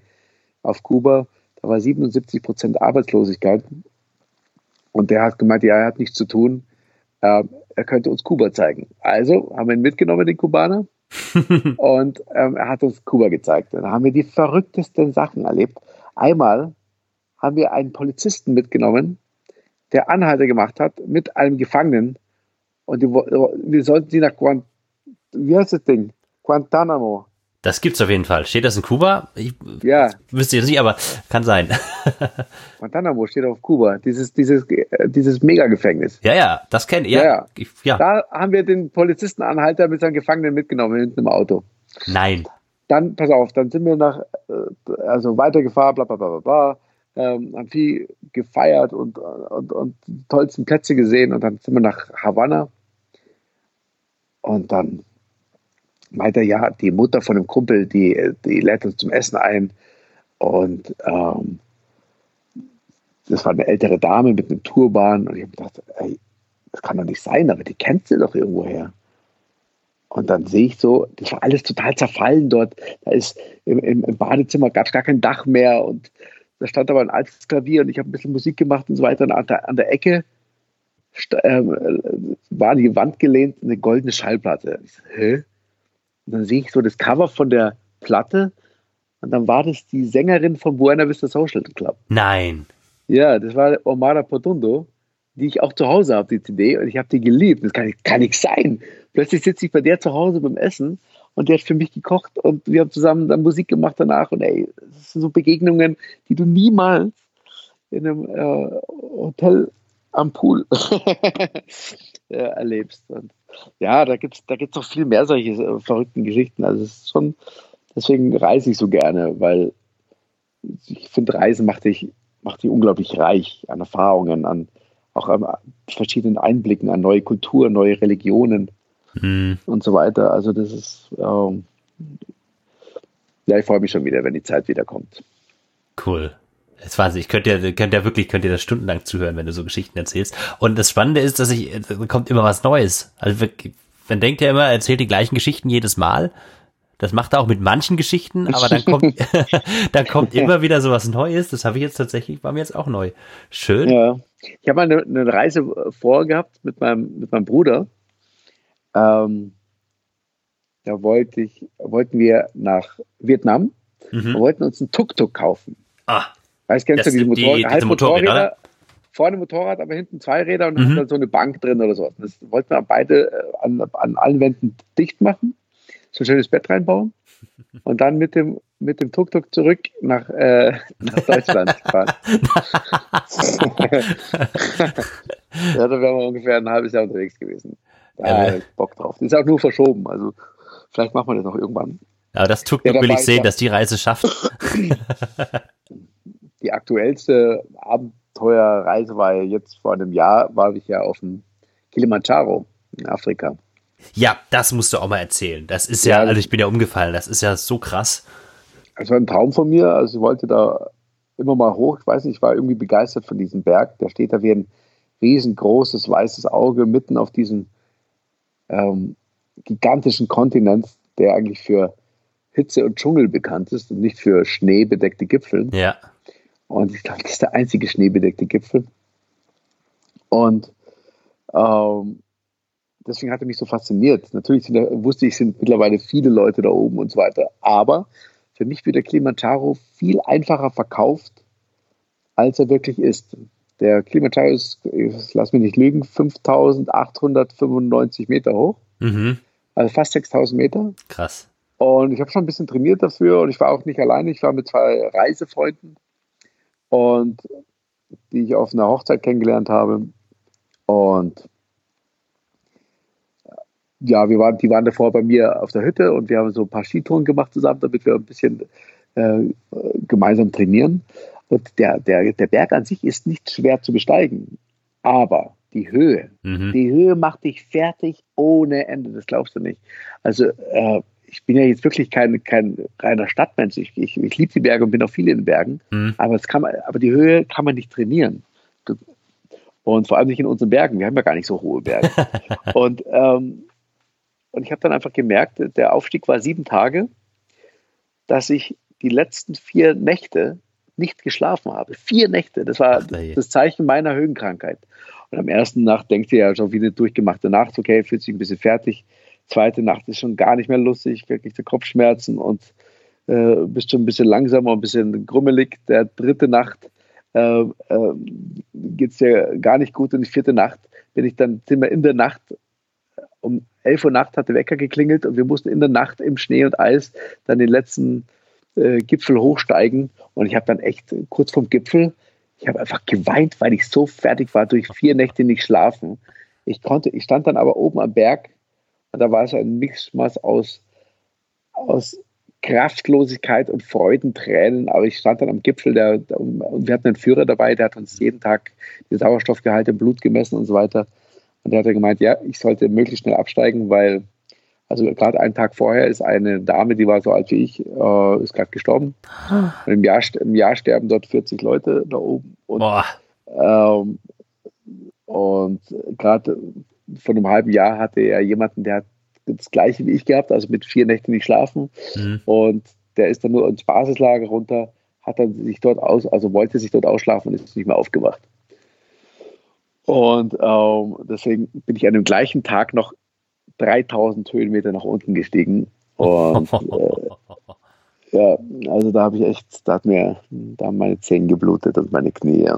Speaker 1: auf Kuba, da war 77 Prozent Arbeitslosigkeit. Und der hat gemeint, ja, er hat nichts zu tun. Äh, er könnte uns Kuba zeigen. Also haben wir ihn mitgenommen, den Kubaner. und ähm, er hat uns Kuba gezeigt. Und da haben wir die verrücktesten Sachen erlebt. Einmal haben wir einen Polizisten mitgenommen, der Anhalter gemacht hat mit einem Gefangenen. Und die, wir sollten sie nach Guant wie heißt das Ding? Guantanamo
Speaker 2: das gibt's auf jeden Fall. Steht das in Kuba? Ich
Speaker 1: ja.
Speaker 2: Wüsste jetzt nicht, aber kann sein.
Speaker 1: Guantanamo steht auf Kuba. Dieses, dieses, dieses Mega-Gefängnis.
Speaker 2: Ja, ja, das kenne ich. Ja, ja.
Speaker 1: ja. Da haben wir den Polizistenanhalter mit seinem Gefangenen mitgenommen hinten im Auto.
Speaker 2: Nein.
Speaker 1: Dann, pass auf, dann sind wir nach, äh, also weitergefahren, bla, bla, bla, bla, bla. Ähm, haben viel gefeiert und, und, und die tollsten Plätze gesehen und dann sind wir nach Havanna. Und dann meinte er, ja, die Mutter von einem Kumpel, die, die lädt uns zum Essen ein. Und ähm, das war eine ältere Dame mit einem Turban. Und ich habe gedacht, ey, das kann doch nicht sein, aber die kennt sie doch irgendwoher. Und dann sehe ich so, das war alles total zerfallen dort. Da ist im, im, im Badezimmer gab es gar kein Dach mehr und da stand aber ein altes Klavier und ich habe ein bisschen Musik gemacht und so weiter. Und an der, an der Ecke äh, war die Wand gelehnt eine goldene Schallplatte. Ich so, hä? Und dann sehe ich so das Cover von der Platte und dann war das die Sängerin von Buena Vista Social Club.
Speaker 2: Nein.
Speaker 1: Ja, das war Omara Potundo, die ich auch zu Hause habe, die CD, und ich habe die geliebt. Das kann, kann nicht sein. Plötzlich sitze ich bei der zu Hause beim Essen und der hat für mich gekocht und wir haben zusammen dann Musik gemacht danach und ey, das sind so Begegnungen, die du niemals in einem äh, Hotel am Pool erlebst. Und ja, da gibt es da gibt's noch viel mehr solche äh, verrückten Geschichten. Also es ist schon, deswegen reise ich so gerne, weil ich finde, Reisen macht dich, macht dich unglaublich reich an Erfahrungen, an auch an verschiedenen Einblicken, an neue Kulturen, neue Religionen mhm. und so weiter. Also das ist, ähm, ja, ich freue mich schon wieder, wenn die Zeit wiederkommt.
Speaker 2: Cool. Das weiß ich, könnt ihr, könnt ihr wirklich, könnt ihr das stundenlang zuhören, wenn du so Geschichten erzählst. Und das Spannende ist, dass ich, da kommt immer was Neues. Also, man denkt ja immer, er erzählt die gleichen Geschichten jedes Mal. Das macht er auch mit manchen Geschichten, aber dann kommt, dann kommt immer wieder sowas Neues. Das habe ich jetzt tatsächlich, war mir jetzt auch neu. Schön.
Speaker 1: Ja. Ich habe mal eine, eine, Reise vorgehabt mit meinem, mit meinem Bruder. Ähm, da wollte ich, wollten wir nach Vietnam. Mhm. Wir wollten uns einen Tuk-Tuk kaufen.
Speaker 2: Ah.
Speaker 1: Weißt kennst das, du diese, Motor
Speaker 2: die, diese Motorräder?
Speaker 1: Vorne Motorrad, aber hinten zwei Räder und mhm. dann so eine Bank drin oder so. Das wollten wir beide äh, an, an allen Wänden dicht machen, so ein schönes Bett reinbauen und dann mit dem mit dem Tuk-Tuk zurück nach, äh, nach Deutschland fahren. ja, da wären wir ungefähr ein halbes Jahr unterwegs gewesen. Da ja, Bock drauf. Das ist auch nur verschoben. Also vielleicht machen wir das noch irgendwann.
Speaker 2: Aber das Tuk-Tuk ja, will ich sehen, dass die Reise schafft.
Speaker 1: die aktuellste Abenteuerreise war ja jetzt vor einem Jahr, war ich ja auf dem Kilimanjaro in Afrika.
Speaker 2: Ja, das musst du auch mal erzählen. Das ist ja, ja also ich bin ja umgefallen, das ist ja so krass.
Speaker 1: Es war ein Traum von mir, also ich wollte da immer mal hoch, ich weiß nicht, ich war irgendwie begeistert von diesem Berg. Der steht da wie ein riesengroßes weißes Auge mitten auf diesem ähm, gigantischen Kontinent, der eigentlich für Hitze und Dschungel bekannt ist und nicht für schneebedeckte Gipfel.
Speaker 2: Ja.
Speaker 1: Und ich glaube, das ist der einzige schneebedeckte Gipfel. Und ähm, deswegen hat er mich so fasziniert. Natürlich sind, wusste ich, sind mittlerweile viele Leute da oben und so weiter. Aber für mich wird der Kilimanjaro viel einfacher verkauft, als er wirklich ist. Der Kilimanjaro ist, lass mich nicht lügen, 5895 Meter hoch. Mhm. Also fast 6000 Meter.
Speaker 2: Krass.
Speaker 1: Und ich habe schon ein bisschen trainiert dafür und ich war auch nicht alleine, ich war mit zwei Reisefreunden und die ich auf einer Hochzeit kennengelernt habe. Und ja, wir waren, die waren davor bei mir auf der Hütte und wir haben so ein paar Skitouren gemacht zusammen, damit wir ein bisschen äh, gemeinsam trainieren. Und der, der, der Berg an sich ist nicht schwer zu besteigen, aber die Höhe, mhm. die Höhe macht dich fertig ohne Ende, das glaubst du nicht. Also äh, ich bin ja jetzt wirklich kein, kein reiner Stadtmensch. Ich, ich, ich liebe die Berge und bin auch viel in den Bergen, mhm. aber, es kann man, aber die Höhe kann man nicht trainieren. Und vor allem nicht in unseren Bergen. Wir haben ja gar nicht so hohe Berge. und, ähm, und ich habe dann einfach gemerkt, der Aufstieg war sieben Tage, dass ich die letzten vier Nächte nicht geschlafen habe. Vier Nächte. Das war Ach, das Zeichen meiner Höhenkrankheit. Und am ersten Nacht denkt ihr ja schon wie eine durchgemachte Nacht, okay, fühlt sich ein bisschen fertig. Zweite Nacht ist schon gar nicht mehr lustig, wirklich die Kopfschmerzen und äh, bist schon ein bisschen langsamer, ein bisschen grummelig. Der dritte Nacht äh, äh, geht es dir gar nicht gut und die vierte Nacht bin ich dann wir in der Nacht um 11 Uhr Nacht hat der Wecker geklingelt und wir mussten in der Nacht im Schnee und Eis dann den letzten äh, Gipfel hochsteigen. Und ich habe dann echt kurz vorm Gipfel, ich habe einfach geweint, weil ich so fertig war, durch vier Nächte nicht schlafen. Ich konnte, ich stand dann aber oben am Berg da war es ein Mixmaß aus, aus Kraftlosigkeit und Freudentränen. Aber ich stand dann am Gipfel der, und wir hatten einen Führer dabei, der hat uns jeden Tag die Sauerstoffgehalte im Blut gemessen und so weiter. Und der hat gemeint, ja, ich sollte möglichst schnell absteigen, weil, also gerade einen Tag vorher ist eine Dame, die war so alt wie ich, äh, ist gerade gestorben. Und im Jahr, Im Jahr sterben dort 40 Leute da oben. Und, ähm, und gerade vor einem halben Jahr hatte er jemanden, der hat das gleiche wie ich gehabt, also mit vier Nächten nicht schlafen. Mhm. Und der ist dann nur ins Basislager runter, hat dann sich dort aus, also wollte sich dort ausschlafen und ist nicht mehr aufgewacht. Und ähm, deswegen bin ich an dem gleichen Tag noch 3000 Höhenmeter nach unten gestiegen. Und äh, ja, also da habe ich echt, da hat mir, da haben meine Zehen geblutet und meine Knie.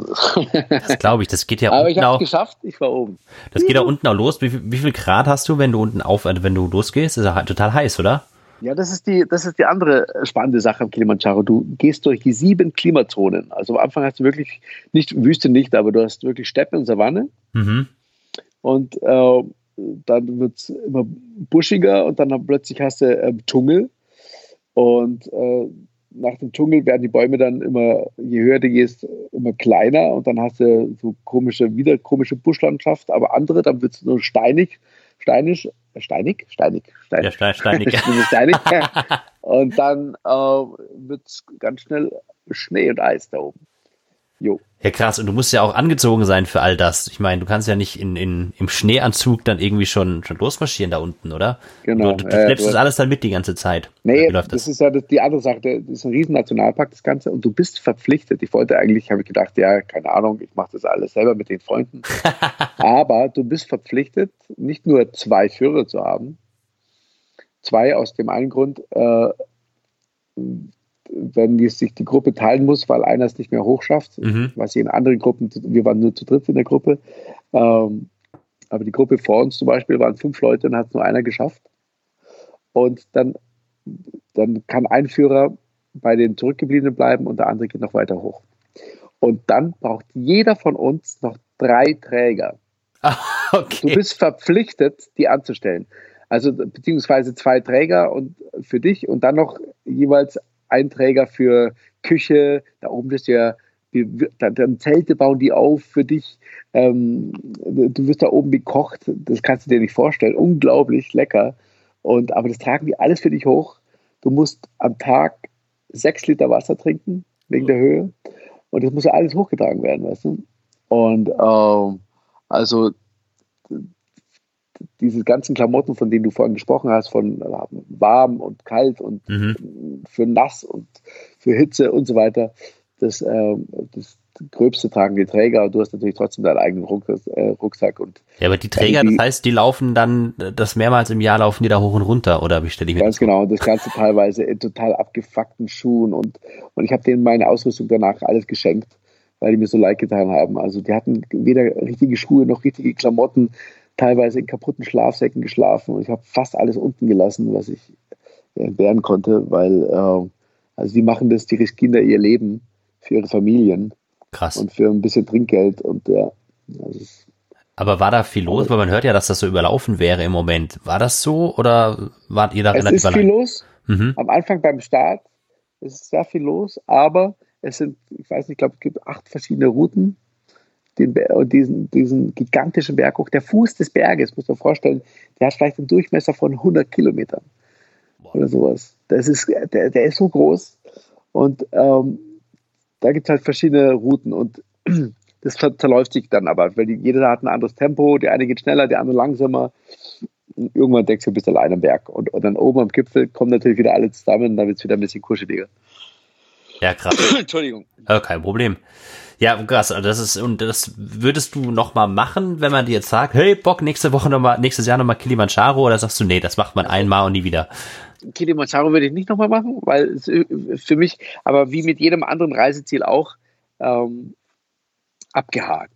Speaker 2: das glaube ich, das geht ja
Speaker 1: Aber unten ich habe es geschafft, ich war oben.
Speaker 2: Das geht ja unten auch los. Wie, wie viel Grad hast du, wenn du unten auf, also wenn du losgehst? Das ist ja total heiß, oder?
Speaker 1: Ja, das ist die, das ist die andere spannende Sache am Kilimanjaro. Du gehst durch die sieben Klimazonen. Also am Anfang hast du wirklich nicht Wüste nicht, aber du hast wirklich Steppe und Savanne. Mhm. Und äh, dann wird es immer buschiger und dann plötzlich hast du äh, Dschungel. Und äh, nach dem Dschungel werden die Bäume dann immer, je höher du gehst, immer kleiner und dann hast du so komische, wieder komische Buschlandschaft, aber andere, dann wird es nur steinig, steinisch steinig, steinig, steinig. Ja,
Speaker 2: stein, steinig.
Speaker 1: steinig. und dann äh, wird es ganz schnell Schnee und Eis da oben.
Speaker 2: Jo. Ja, krass. Und du musst ja auch angezogen sein für all das. Ich meine, du kannst ja nicht in, in, im Schneeanzug dann irgendwie schon, schon losmarschieren da unten, oder?
Speaker 1: Genau.
Speaker 2: Du, du äh, schleppst das alles dann mit die ganze Zeit.
Speaker 1: Nee, das? das? ist ja die andere Sache. Das ist ein riesen Nationalpark, das Ganze. Und du bist verpflichtet. Ich wollte eigentlich, habe ich gedacht, ja, keine Ahnung, ich mache das alles selber mit den Freunden. Aber du bist verpflichtet, nicht nur zwei Führer zu haben. Zwei aus dem einen Grund, äh, wenn sich die Gruppe teilen muss, weil einer es nicht mehr hochschafft, mhm. was sie in anderen Gruppen, wir waren nur zu dritt in der Gruppe, ähm, aber die Gruppe vor uns zum Beispiel waren fünf Leute und hat nur einer geschafft. Und dann, dann kann ein Führer bei den Zurückgebliebenen bleiben und der andere geht noch weiter hoch. Und dann braucht jeder von uns noch drei Träger. okay. Du bist verpflichtet, die anzustellen. Also beziehungsweise zwei Träger und für dich und dann noch jeweils Einträger für Küche, da oben ist ja dann Zelte bauen die auf für dich. Ähm, du wirst da oben gekocht, das kannst du dir nicht vorstellen. Unglaublich lecker. Und, aber das tragen die alles für dich hoch. Du musst am Tag sechs Liter Wasser trinken, wegen der Höhe. Und das muss ja alles hochgetragen werden, weißt du? Und ähm, also diese ganzen Klamotten, von denen du vorhin gesprochen hast, von warm und kalt und mhm. für nass und für Hitze und so weiter, das, äh, das Gröbste tragen die Träger und du hast natürlich trotzdem deinen eigenen äh, Rucksack. Und
Speaker 2: ja, aber die Träger, die, das heißt, die laufen dann, das mehrmals im Jahr laufen die da hoch und runter, oder wie stelle ich mir
Speaker 1: Ganz genau, und das Ganze teilweise in total abgefuckten Schuhen und, und ich habe denen meine Ausrüstung danach alles geschenkt, weil die mir so leid getan haben. Also die hatten weder richtige Schuhe noch richtige Klamotten, teilweise in kaputten Schlafsäcken geschlafen und ich habe fast alles unten gelassen, was ich entbehren konnte, weil äh, also die machen das, die riskieren da ihr Leben für ihre Familien.
Speaker 2: Krass.
Speaker 1: Und für ein bisschen Trinkgeld und ja,
Speaker 2: aber war da viel los? Weil man hört ja, dass das so überlaufen wäre im Moment. War das so oder wart ihr da
Speaker 1: es relativ Es ist viel los. Mhm. Am Anfang beim Start ist sehr viel los, aber es sind, ich weiß nicht, ich glaube, es gibt acht verschiedene Routen. Den, diesen, diesen gigantischen Berg hoch, der Fuß des Berges, muss man vorstellen, der hat vielleicht einen Durchmesser von 100 Kilometern oder sowas. Das ist, der, der ist so groß und ähm, da gibt es halt verschiedene Routen und das verläuft sich dann aber, weil die, jeder hat ein anderes Tempo, der eine geht schneller, der andere langsamer. Und irgendwann denkst du, du bist allein am Berg. Und, und, dann oben am Gipfel kommen natürlich wieder alle zusammen, dann wird es wieder ein bisschen kuscheliger.
Speaker 2: Ja, krass.
Speaker 1: Entschuldigung.
Speaker 2: Ja, kein Problem. Ja, krass. Also das ist, und das würdest du nochmal machen, wenn man dir jetzt sagt, hey, Bock, nächste Woche nochmal, nächstes Jahr nochmal Kilimanjaro, oder sagst du, nee, das macht man einmal und nie wieder?
Speaker 1: Kilimanjaro würde ich nicht nochmal machen, weil es für mich, aber wie mit jedem anderen Reiseziel auch, ähm, abgehakt.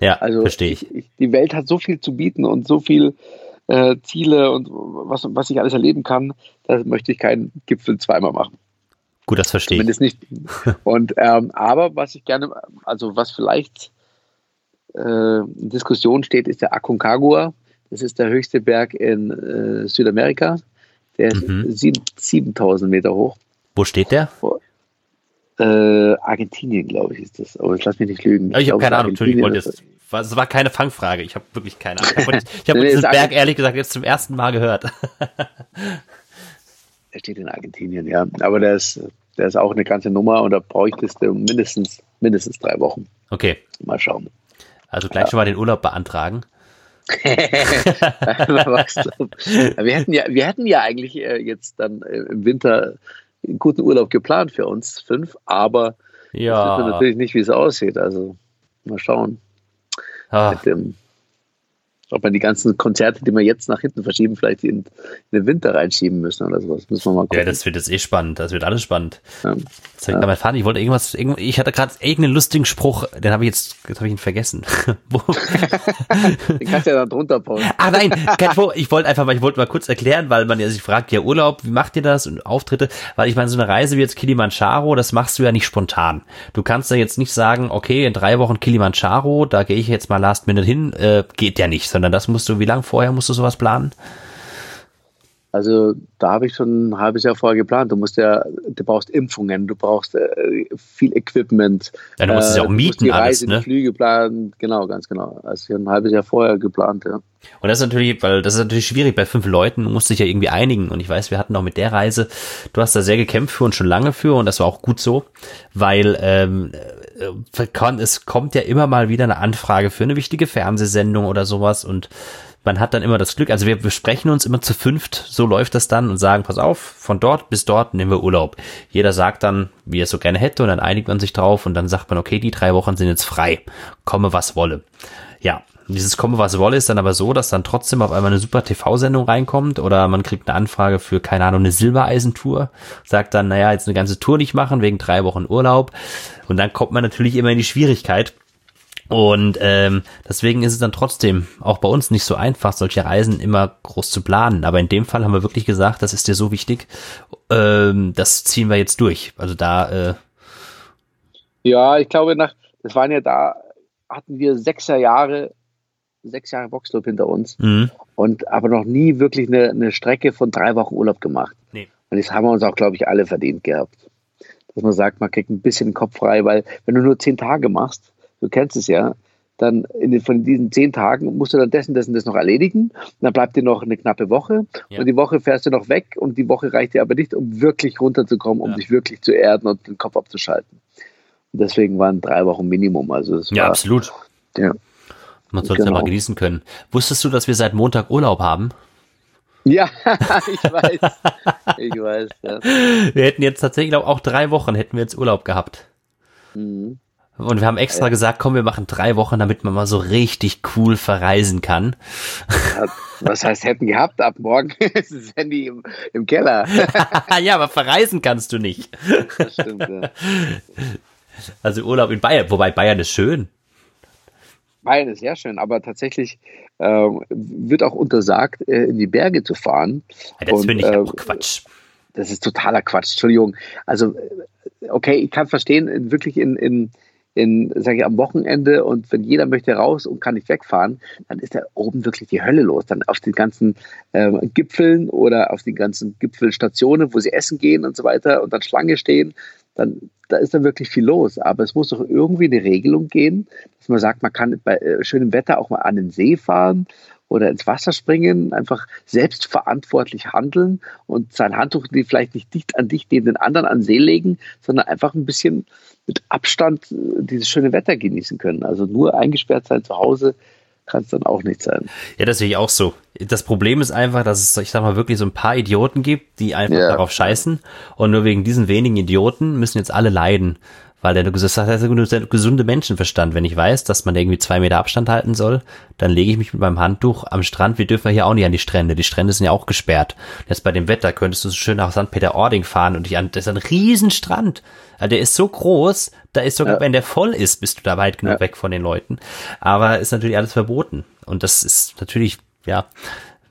Speaker 2: Ja, also verstehe ich.
Speaker 1: ich. Die Welt hat so viel zu bieten und so viel äh, Ziele und was, was ich alles erleben kann, da möchte ich keinen Gipfel zweimal machen.
Speaker 2: Gut, das verstehe
Speaker 1: Zumindest ich. nicht. Und ähm, aber was ich gerne, also was vielleicht äh, in Diskussion steht, ist der Aconcagua. Das ist der höchste Berg in äh, Südamerika. Der ist mhm. 7000 Meter hoch.
Speaker 2: Wo steht der?
Speaker 1: Äh, Argentinien, glaube ich, ist das. Aber ich lass mich nicht lügen.
Speaker 2: Ich, ich habe keine Ahnung, Entschuldigung, ich wollte jetzt, das war keine Fangfrage. Ich habe wirklich keine Ahnung. Ich habe hab diesen Berg ehrlich gesagt jetzt zum ersten Mal gehört.
Speaker 1: er steht in Argentinien, ja. Aber der ist, der ist auch eine ganze Nummer und da bräuchtest du mindestens, mindestens drei Wochen.
Speaker 2: Okay.
Speaker 1: Mal schauen.
Speaker 2: Also gleich ja. schon mal den Urlaub beantragen.
Speaker 1: wir, hätten ja, wir hätten ja eigentlich äh, jetzt dann äh, im Winter einen guten Urlaub geplant für uns fünf, aber
Speaker 2: ja.
Speaker 1: wissen natürlich nicht, wie es aussieht. Also mal schauen. Ah. Mit dem, ob man die ganzen Konzerte, die wir jetzt nach hinten verschieben, vielleicht in, in den Winter reinschieben müssen oder sowas. Müssen wir mal gucken.
Speaker 2: Ja, das wird jetzt eh spannend. Das wird alles spannend. Ja. Ich ja. mal fahren? Ich wollte irgendwas, ich hatte gerade irgendeinen lustigen Spruch, den habe ich jetzt, jetzt habe ich ihn vergessen.
Speaker 1: den kannst du ja dann drunter posten.
Speaker 2: Ah nein, kein Spruch. Ich wollte einfach mal, ich wollte mal kurz erklären, weil man ja sich fragt, ja Urlaub, wie macht ihr das und Auftritte? Weil ich meine, so eine Reise wie jetzt Kilimanjaro, das machst du ja nicht spontan. Du kannst ja jetzt nicht sagen, okay, in drei Wochen Kilimanjaro, da gehe ich jetzt mal last minute hin, äh, geht ja nicht sondern das musst du, wie lange vorher musst du sowas planen?
Speaker 1: Also da habe ich schon ein halbes Jahr vorher geplant. Du musst ja, du brauchst Impfungen, du brauchst äh, viel Equipment.
Speaker 2: Ja, du musst es ja auch mieten,
Speaker 1: die
Speaker 2: Reise,
Speaker 1: alles, ne? die Flüge planen, genau, ganz genau. Also ich habe ein halbes Jahr vorher geplant, ja.
Speaker 2: Und das ist natürlich, weil das ist natürlich schwierig bei fünf Leuten, du musst dich ja irgendwie einigen. Und ich weiß, wir hatten auch mit der Reise, du hast da sehr gekämpft für und schon lange für und das war auch gut so, weil ähm, äh, es kommt ja immer mal wieder eine Anfrage für eine wichtige Fernsehsendung oder sowas und man hat dann immer das Glück, also wir besprechen uns immer zu fünft, so läuft das dann und sagen, pass auf, von dort bis dort nehmen wir Urlaub. Jeder sagt dann, wie er es so gerne hätte und dann einigt man sich drauf und dann sagt man, okay, die drei Wochen sind jetzt frei, komme was wolle. Ja, dieses komme was wolle ist dann aber so, dass dann trotzdem auf einmal eine super TV-Sendung reinkommt oder man kriegt eine Anfrage für, keine Ahnung, eine Silbereisentour, sagt dann, naja, jetzt eine ganze Tour nicht machen wegen drei Wochen Urlaub und dann kommt man natürlich immer in die Schwierigkeit, und ähm, deswegen ist es dann trotzdem auch bei uns nicht so einfach, solche Reisen immer groß zu planen. Aber in dem Fall haben wir wirklich gesagt, das ist dir so wichtig, ähm, das ziehen wir jetzt durch. Also da. Äh
Speaker 1: ja, ich glaube, nach, das waren ja da, hatten wir sechser Jahre, sechs Jahre Boxclub hinter uns mhm. und aber noch nie wirklich eine, eine Strecke von drei Wochen Urlaub gemacht. Nee. Und das haben wir uns auch, glaube ich, alle verdient gehabt. Dass man sagt, man kriegt ein bisschen Kopf frei, weil wenn du nur zehn Tage machst, du kennst es ja, dann den, von diesen zehn Tagen musst du dann dessen, dessen das noch erledigen. Dann bleibt dir noch eine knappe Woche ja. und die Woche fährst du noch weg und die Woche reicht dir aber nicht, um wirklich runterzukommen, um ja. dich wirklich zu erden und den Kopf abzuschalten. Und deswegen waren drei Wochen Minimum. Also
Speaker 2: ja,
Speaker 1: war,
Speaker 2: absolut.
Speaker 1: Ja.
Speaker 2: Man sollte es genau. ja mal genießen können. Wusstest du, dass wir seit Montag Urlaub haben?
Speaker 1: Ja, ich weiß. ich weiß, ja.
Speaker 2: Wir hätten jetzt tatsächlich auch drei Wochen hätten wir jetzt Urlaub gehabt. Mhm. Und wir haben extra gesagt, komm, wir machen drei Wochen, damit man mal so richtig cool verreisen kann.
Speaker 1: Was heißt hätten gehabt? Ab morgen ist das Handy im, im Keller.
Speaker 2: ja, aber verreisen kannst du nicht. Das stimmt, ja. Also Urlaub in Bayern, wobei Bayern ist schön.
Speaker 1: Ist sehr schön, aber tatsächlich äh, wird auch untersagt, äh, in die Berge zu fahren.
Speaker 2: Ja, das finde ich äh, auch Quatsch.
Speaker 1: das ist totaler Quatsch. Entschuldigung. Also, okay, ich kann verstehen, wirklich in, in, in sage ich, am Wochenende und wenn jeder möchte raus und kann nicht wegfahren, dann ist da oben wirklich die Hölle los. Dann auf den ganzen äh, Gipfeln oder auf den ganzen Gipfelstationen, wo sie essen gehen und so weiter und dann Schlange stehen, dann da ist dann wirklich viel los. Aber es muss doch irgendwie eine Regelung gehen, dass man sagt, man kann bei äh, schönem Wetter auch mal an den See fahren oder ins Wasser springen, einfach selbstverantwortlich handeln und sein Handtuch vielleicht nicht dicht an dich neben den anderen an den See legen, sondern einfach ein bisschen mit Abstand äh, dieses schöne Wetter genießen können. Also nur eingesperrt sein zu Hause kann es dann auch nicht sein.
Speaker 2: Ja, das sehe ich auch so. Das Problem ist einfach, dass es, ich sag mal, wirklich so ein paar Idioten gibt, die einfach ja. darauf scheißen und nur wegen diesen wenigen Idioten müssen jetzt alle leiden weil der, das heißt der gesunde Menschenverstand. Wenn ich weiß, dass man irgendwie zwei Meter Abstand halten soll, dann lege ich mich mit meinem Handtuch am Strand. Wir dürfen ja hier auch nicht an die Strände. Die Strände sind ja auch gesperrt. Jetzt bei dem Wetter könntest du so schön nach St. Peter-Ording fahren und dich an, das ist ein Riesenstrand. Also der ist so groß, da ist sogar, ja. wenn der voll ist, bist du da weit genug ja. weg von den Leuten. Aber ist natürlich alles verboten. Und das ist natürlich, ja,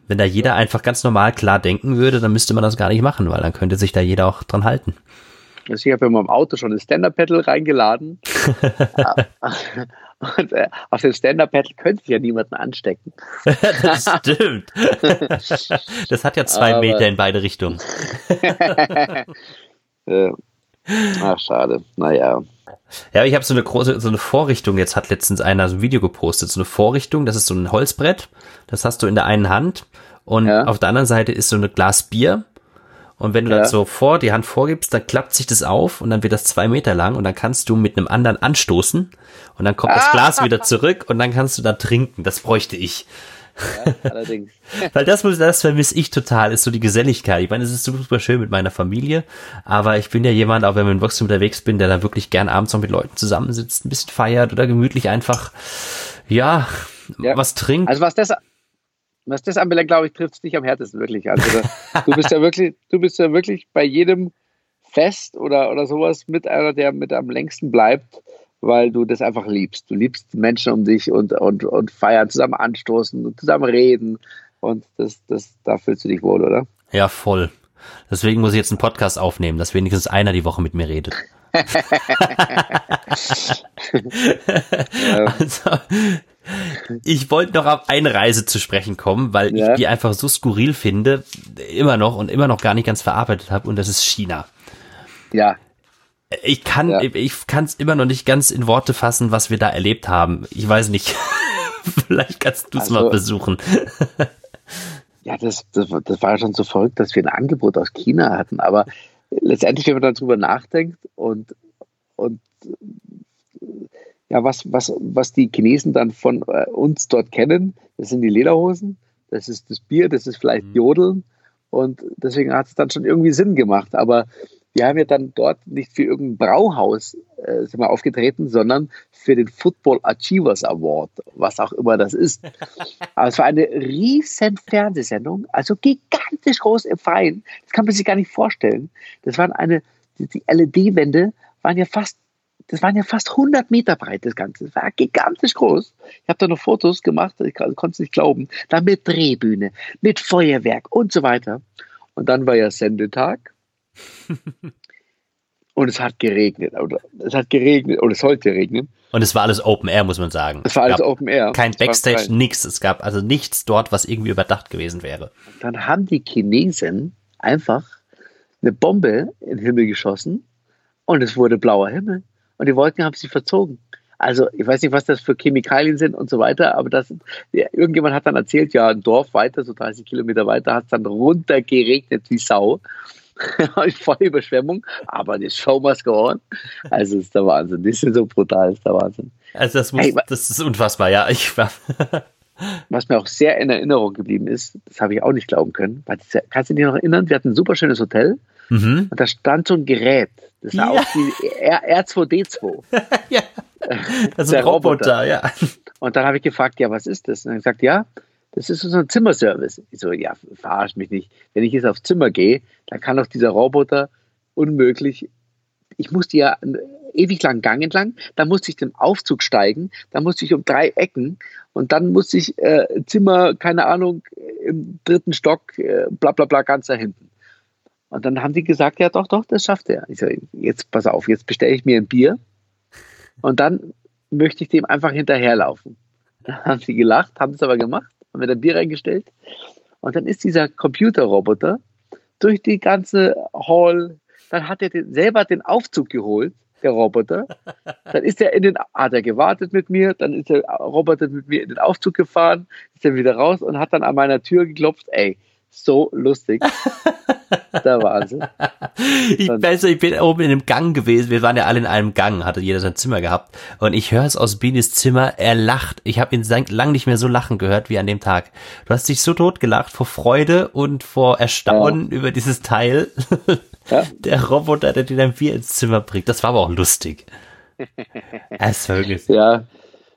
Speaker 2: wenn da jeder einfach ganz normal klar denken würde, dann müsste man das gar nicht machen, weil dann könnte sich da jeder auch dran halten.
Speaker 1: Also ich habe ja in meinem Auto schon ein Stand-Up-Pedal reingeladen. Und äh, auf dem Stand-Up-Pedal könnte ich ja niemanden anstecken.
Speaker 2: das stimmt. das hat ja zwei Aber, Meter in beide Richtungen.
Speaker 1: äh, ach, schade. Naja.
Speaker 2: Ja, ich habe so eine große, so eine Vorrichtung, jetzt hat letztens einer so ein Video gepostet, so eine Vorrichtung, das ist so ein Holzbrett, das hast du in der einen Hand und ja. auf der anderen Seite ist so ein Glas Bier und wenn du ja. das so vor, die Hand vorgibst, dann klappt sich das auf und dann wird das zwei Meter lang und dann kannst du mit einem anderen anstoßen und dann kommt ah. das Glas wieder zurück und dann kannst du da trinken. Das bräuchte ich. Ja, allerdings. Weil das muss, das vermisse ich total, ist so die Geselligkeit. Ich meine, es ist super schön mit meiner Familie, aber ich bin ja jemand, auch wenn ich in Boxen unterwegs bin, der da wirklich gern abends noch mit Leuten zusammensitzt, ein bisschen feiert oder gemütlich einfach, ja, ja. was trinkt.
Speaker 1: Also was das, was das anbelangt, glaube ich, trifft es dich am härtesten wirklich. Also du bist ja wirklich, du bist ja wirklich bei jedem Fest oder, oder sowas mit einer, der mit am längsten bleibt, weil du das einfach liebst. Du liebst Menschen um dich und, und, und feiern, zusammen anstoßen und zusammen reden. Und das, das, da fühlst du dich wohl, oder?
Speaker 2: Ja, voll. Deswegen muss ich jetzt einen Podcast aufnehmen, dass wenigstens einer die Woche mit mir redet. also, ich wollte noch auf eine Reise zu sprechen kommen, weil ja. ich die einfach so skurril finde, immer noch und immer noch gar nicht ganz verarbeitet habe, und das ist China.
Speaker 1: Ja.
Speaker 2: Ich kann, ja. ich kann es immer noch nicht ganz in Worte fassen, was wir da erlebt haben. Ich weiß nicht. Vielleicht kannst du es also, mal besuchen.
Speaker 1: ja, das, das, das war schon so verrückt, dass wir ein Angebot aus China hatten. Aber letztendlich, wenn man darüber nachdenkt und, und ja, was, was, was die Chinesen dann von äh, uns dort kennen, das sind die Lederhosen, das ist das Bier, das ist vielleicht mhm. Jodeln. Und deswegen hat es dann schon irgendwie Sinn gemacht. Aber wir haben ja dann dort nicht für irgendein Brauhaus äh, sind wir aufgetreten, sondern für den Football Achievers Award, was auch immer das ist. Aber es war eine riesen Fernsehsendung, also gigantisch groß im Freien. Das kann man sich gar nicht vorstellen. Das waren eine, die LED-Wände waren ja fast das waren ja fast 100 Meter breit, das Ganze. Das war gigantisch groß. Ich habe da noch Fotos gemacht, ich konnte es nicht glauben. Da mit Drehbühne, mit Feuerwerk und so weiter. Und dann war ja Sendetag. und es hat geregnet. Oder es hat geregnet oder es sollte regnen.
Speaker 2: Und es war alles Open Air, muss man sagen.
Speaker 1: Es war alles Open Air.
Speaker 2: Kein Backstage, nichts. Es gab also nichts dort, was irgendwie überdacht gewesen wäre.
Speaker 1: Und dann haben die Chinesen einfach eine Bombe in den Himmel geschossen und es wurde blauer Himmel und die Wolken haben sich verzogen. Also ich weiß nicht, was das für Chemikalien sind und so weiter, aber das, irgendjemand hat dann erzählt, ja, ein Dorf weiter, so 30 Kilometer weiter, hat es dann runtergeregnet wie Sau. Voll Überschwemmung, aber die Show must go on. Also ist der Wahnsinn. Die sind so brutal, ist der Wahnsinn.
Speaker 2: Also das, muss, hey, das ist unfassbar, ja. Ich war
Speaker 1: Was mir auch sehr in Erinnerung geblieben ist, das habe ich auch nicht glauben können. Kannst du dich noch erinnern? Wir hatten ein super schönes Hotel mhm. und da stand so ein Gerät. Das sah ja. aus wie R 2 d 2
Speaker 2: ja. Das ist ein Roboter, Roboter, ja.
Speaker 1: Und dann habe ich gefragt, ja, was ist das? Und er hat gesagt, ja, das ist so ein Zimmerservice. Ich so, ja, verarsch mich nicht. Wenn ich jetzt aufs Zimmer gehe, dann kann doch dieser Roboter unmöglich ich musste ja ewig lang Gang entlang, dann musste ich den Aufzug steigen, dann musste ich um drei Ecken und dann musste ich äh, Zimmer, keine Ahnung, im dritten Stock, äh, bla bla bla, ganz da hinten. Und dann haben die gesagt, ja doch, doch, das schafft er. Ich so, jetzt pass auf, jetzt bestelle ich mir ein Bier und dann möchte ich dem einfach hinterherlaufen. Dann haben sie gelacht, haben es aber gemacht, haben mir ein Bier reingestellt und dann ist dieser Computerroboter durch die ganze Hall, dann hat er den, selber den Aufzug geholt, der Roboter. Dann ist er in den, hat er gewartet mit mir, dann ist der Roboter mit mir in den Aufzug gefahren, ist er wieder raus und hat dann an meiner Tür geklopft, ey, so lustig. Der Wahnsinn.
Speaker 2: Ich weiß, ich bin oben in einem Gang gewesen. Wir waren ja alle in einem Gang, hatte jeder sein Zimmer gehabt. Und ich höre es aus Binis Zimmer. Er lacht. Ich habe ihn lang nicht mehr so lachen gehört wie an dem Tag. Du hast dich so tot gelacht vor Freude und vor Erstaunen ja. über dieses Teil. Ja. Der Roboter, der dir dann Bier ins Zimmer bringt. Das war aber auch lustig.
Speaker 1: Es war wirklich. Ja,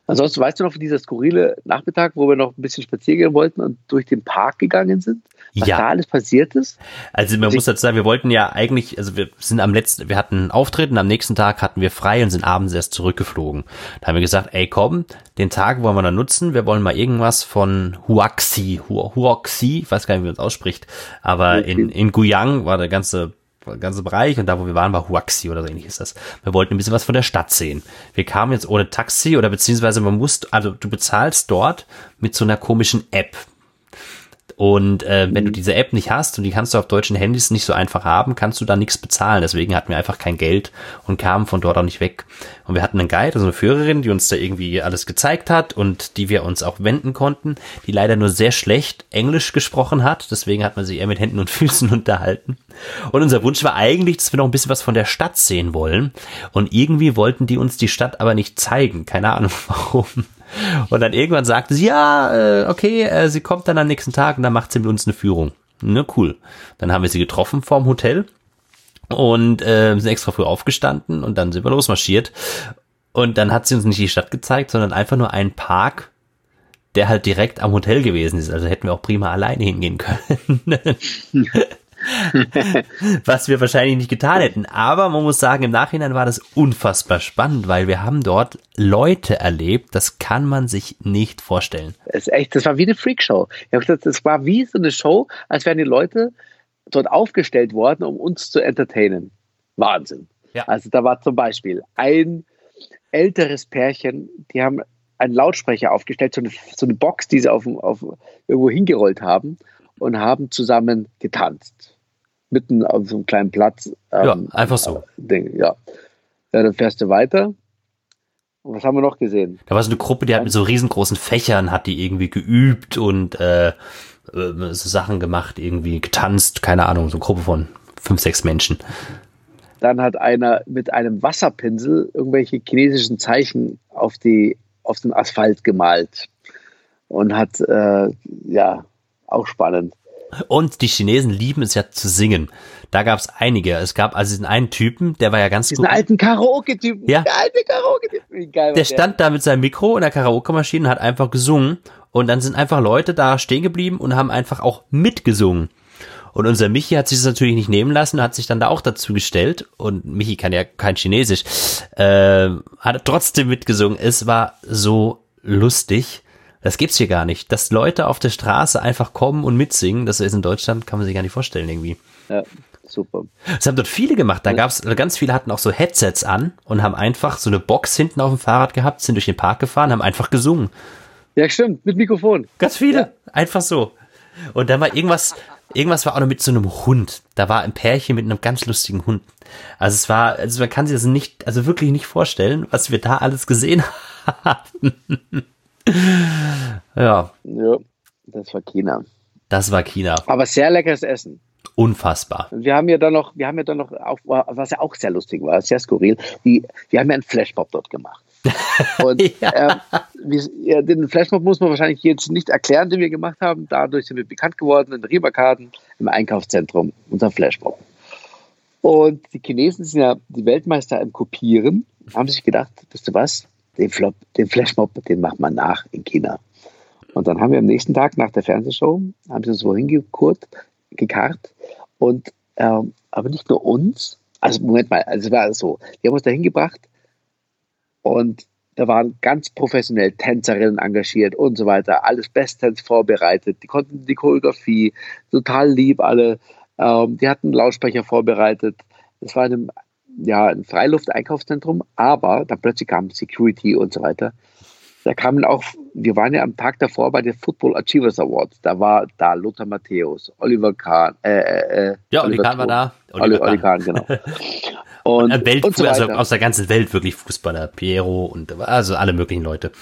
Speaker 1: Ansonsten weißt du noch von dieser skurrile Nachmittag, wo wir noch ein bisschen spazieren gehen wollten und durch den Park gegangen sind? Was ja. da alles passiert ist?
Speaker 2: Also man muss dazu sagen, wir wollten ja eigentlich, also wir sind am letzten, wir hatten Auftritten, am nächsten Tag hatten wir frei und sind abends erst zurückgeflogen. Da haben wir gesagt, ey komm, den Tag wollen wir dann nutzen, wir wollen mal irgendwas von Huaxi, Huaxi, ich weiß gar nicht, wie man es ausspricht, aber in, in Guyang war der ganze ganze Bereich und da, wo wir waren, war Huaxi oder so ähnlich ist das. Wir wollten ein bisschen was von der Stadt sehen. Wir kamen jetzt ohne Taxi oder beziehungsweise man muss, also du bezahlst dort mit so einer komischen App. Und äh, wenn du mhm. diese App nicht hast und die kannst du auf deutschen Handys nicht so einfach haben, kannst du da nichts bezahlen. Deswegen hatten wir einfach kein Geld und kamen von dort auch nicht weg. Und wir hatten einen Guide, also eine Führerin, die uns da irgendwie alles gezeigt hat und die wir uns auch wenden konnten, die leider nur sehr schlecht Englisch gesprochen hat. Deswegen hat man sie eher mit Händen und Füßen unterhalten. Und unser Wunsch war eigentlich, dass wir noch ein bisschen was von der Stadt sehen wollen. Und irgendwie wollten die uns die Stadt aber nicht zeigen. Keine Ahnung warum. Und dann irgendwann sagte sie, ja, äh, okay, äh, sie kommt dann am nächsten Tag und dann macht sie mit uns eine Führung. Ne, cool. Dann haben wir sie getroffen vorm Hotel und äh, sind extra früh aufgestanden und dann sind wir losmarschiert. Und dann hat sie uns nicht die Stadt gezeigt, sondern einfach nur einen Park, der halt direkt am Hotel gewesen ist. Also hätten wir auch prima alleine hingehen können. was wir wahrscheinlich nicht getan hätten. Aber man muss sagen, im Nachhinein war das unfassbar spannend, weil wir haben dort Leute erlebt, das kann man sich nicht vorstellen.
Speaker 1: Das ist echt, das war wie eine Freakshow. Das war wie so eine Show, als wären die Leute dort aufgestellt worden, um uns zu entertainen. Wahnsinn. Ja. Also da war zum Beispiel ein älteres Pärchen, die haben einen Lautsprecher aufgestellt, so eine, so eine Box, die sie auf, auf irgendwo hingerollt haben und haben zusammen getanzt. Mitten auf so einem kleinen Platz.
Speaker 2: Ähm, ja, einfach so.
Speaker 1: Ding, ja. ja. Dann fährst du weiter. Und was haben wir noch gesehen?
Speaker 2: Da war so eine Gruppe, die hat mit so riesengroßen Fächern, hat die irgendwie geübt und äh, äh, so Sachen gemacht, irgendwie getanzt, keine Ahnung, so eine Gruppe von fünf, sechs Menschen.
Speaker 1: Dann hat einer mit einem Wasserpinsel irgendwelche chinesischen Zeichen auf, die, auf den Asphalt gemalt und hat, äh, ja, auch spannend.
Speaker 2: Und die Chinesen lieben es ja zu singen. Da gab es einige. Es gab also diesen einen Typen, der war ja ganz
Speaker 1: Diesen gut. alten Karaoke-Typen.
Speaker 2: Ja. Der alte Karaoke-Typen. Der, der stand da mit seinem Mikro in der Karaoke-Maschine und hat einfach gesungen. Und dann sind einfach Leute da stehen geblieben und haben einfach auch mitgesungen. Und unser Michi hat sich das natürlich nicht nehmen lassen, hat sich dann da auch dazu gestellt. Und Michi kann ja kein Chinesisch. Äh, hat trotzdem mitgesungen. Es war so lustig. Das gibt's hier gar nicht. Dass Leute auf der Straße einfach kommen und mitsingen, das ist in Deutschland, kann man sich gar nicht vorstellen irgendwie.
Speaker 1: Ja, super.
Speaker 2: Das haben dort viele gemacht. Da gab's, ganz viele hatten auch so Headsets an und haben einfach so eine Box hinten auf dem Fahrrad gehabt, sind durch den Park gefahren, haben einfach gesungen.
Speaker 1: Ja, stimmt, mit Mikrofon.
Speaker 2: Ganz viele. Ja. Einfach so. Und dann war irgendwas, irgendwas war auch noch mit so einem Hund. Da war ein Pärchen mit einem ganz lustigen Hund. Also es war, also man kann sich das nicht, also wirklich nicht vorstellen, was wir da alles gesehen haben. ja.
Speaker 1: Ja, das war China.
Speaker 2: Das war China.
Speaker 1: Aber sehr leckeres Essen.
Speaker 2: Unfassbar.
Speaker 1: Wir haben ja dann noch, wir haben ja dann noch, auch, was ja auch sehr lustig war, sehr skurril, die, wir haben ja einen Flashmob dort gemacht. Und ja. äh, wir, den Flashmob muss man wahrscheinlich jetzt nicht erklären, den wir gemacht haben. Dadurch sind wir bekannt geworden in Rieberkarten im Einkaufszentrum, unser Flashmob. Und die Chinesen sind ja die Weltmeister im Kopieren, haben sich gedacht, wisst du was, den, Flop, den Flashmob, den macht man nach in China. Und dann haben wir am nächsten Tag nach der Fernsehshow, haben sie uns wohin gekurt, gekarrt. Und, ähm, aber nicht nur uns, also Moment mal, also es war so, die haben uns dahin gebracht und da waren ganz professionell Tänzerinnen engagiert und so weiter, alles bestens vorbereitet. Die konnten die Choreografie, total lieb alle. Ähm, die hatten Lautsprecher vorbereitet. Es war ein, ja, ein Freiluft-Einkaufszentrum, aber dann plötzlich kam Security und so weiter. Da kamen auch, wir waren ja am Tag davor bei den Football Achievers Awards. Da war da Lothar Matthäus, Oliver Kahn, äh, äh,
Speaker 2: äh ja, Oliver Kahn war da.
Speaker 1: Oliver, Oliver Kahn, genau.
Speaker 2: Und, und, Welt, und so also aus der ganzen Welt wirklich Fußballer, Piero und also alle möglichen Leute.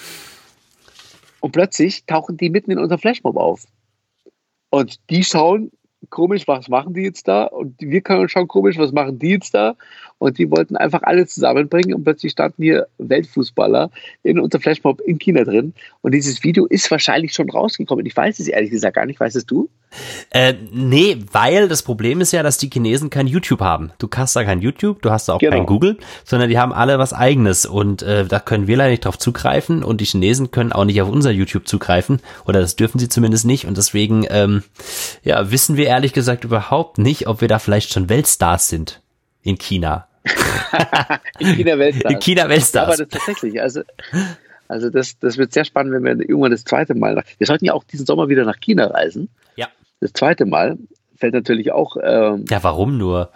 Speaker 1: Und plötzlich tauchen die mitten in unserem Flashmob auf. Und die schauen komisch, was machen die jetzt da? Und wir können schauen komisch, was machen die jetzt da? Und die wollten einfach alles zusammenbringen und plötzlich standen hier Weltfußballer in unser Flashmob in China drin. Und dieses Video ist wahrscheinlich schon rausgekommen. Ich weiß es ehrlich gesagt gar nicht. Weißt es du?
Speaker 2: Äh, nee, weil das Problem ist ja, dass die Chinesen kein YouTube haben. Du hast da kein YouTube, du hast da auch genau. kein Google, sondern die haben alle was eigenes und äh, da können wir leider nicht drauf zugreifen und die Chinesen können auch nicht auf unser YouTube zugreifen oder das dürfen sie zumindest nicht und deswegen ähm, ja wissen wir ehrlich gesagt überhaupt nicht, ob wir da vielleicht schon Weltstars sind in China.
Speaker 1: in China Weltstars.
Speaker 2: In China Weltstars.
Speaker 1: Aber das tatsächlich, also, also das, das wird sehr spannend, wenn wir irgendwann das zweite Mal nach, wir sollten ja auch diesen Sommer wieder nach China reisen.
Speaker 2: Ja.
Speaker 1: Das zweite Mal fällt natürlich auch. Ähm,
Speaker 2: ja, warum nur?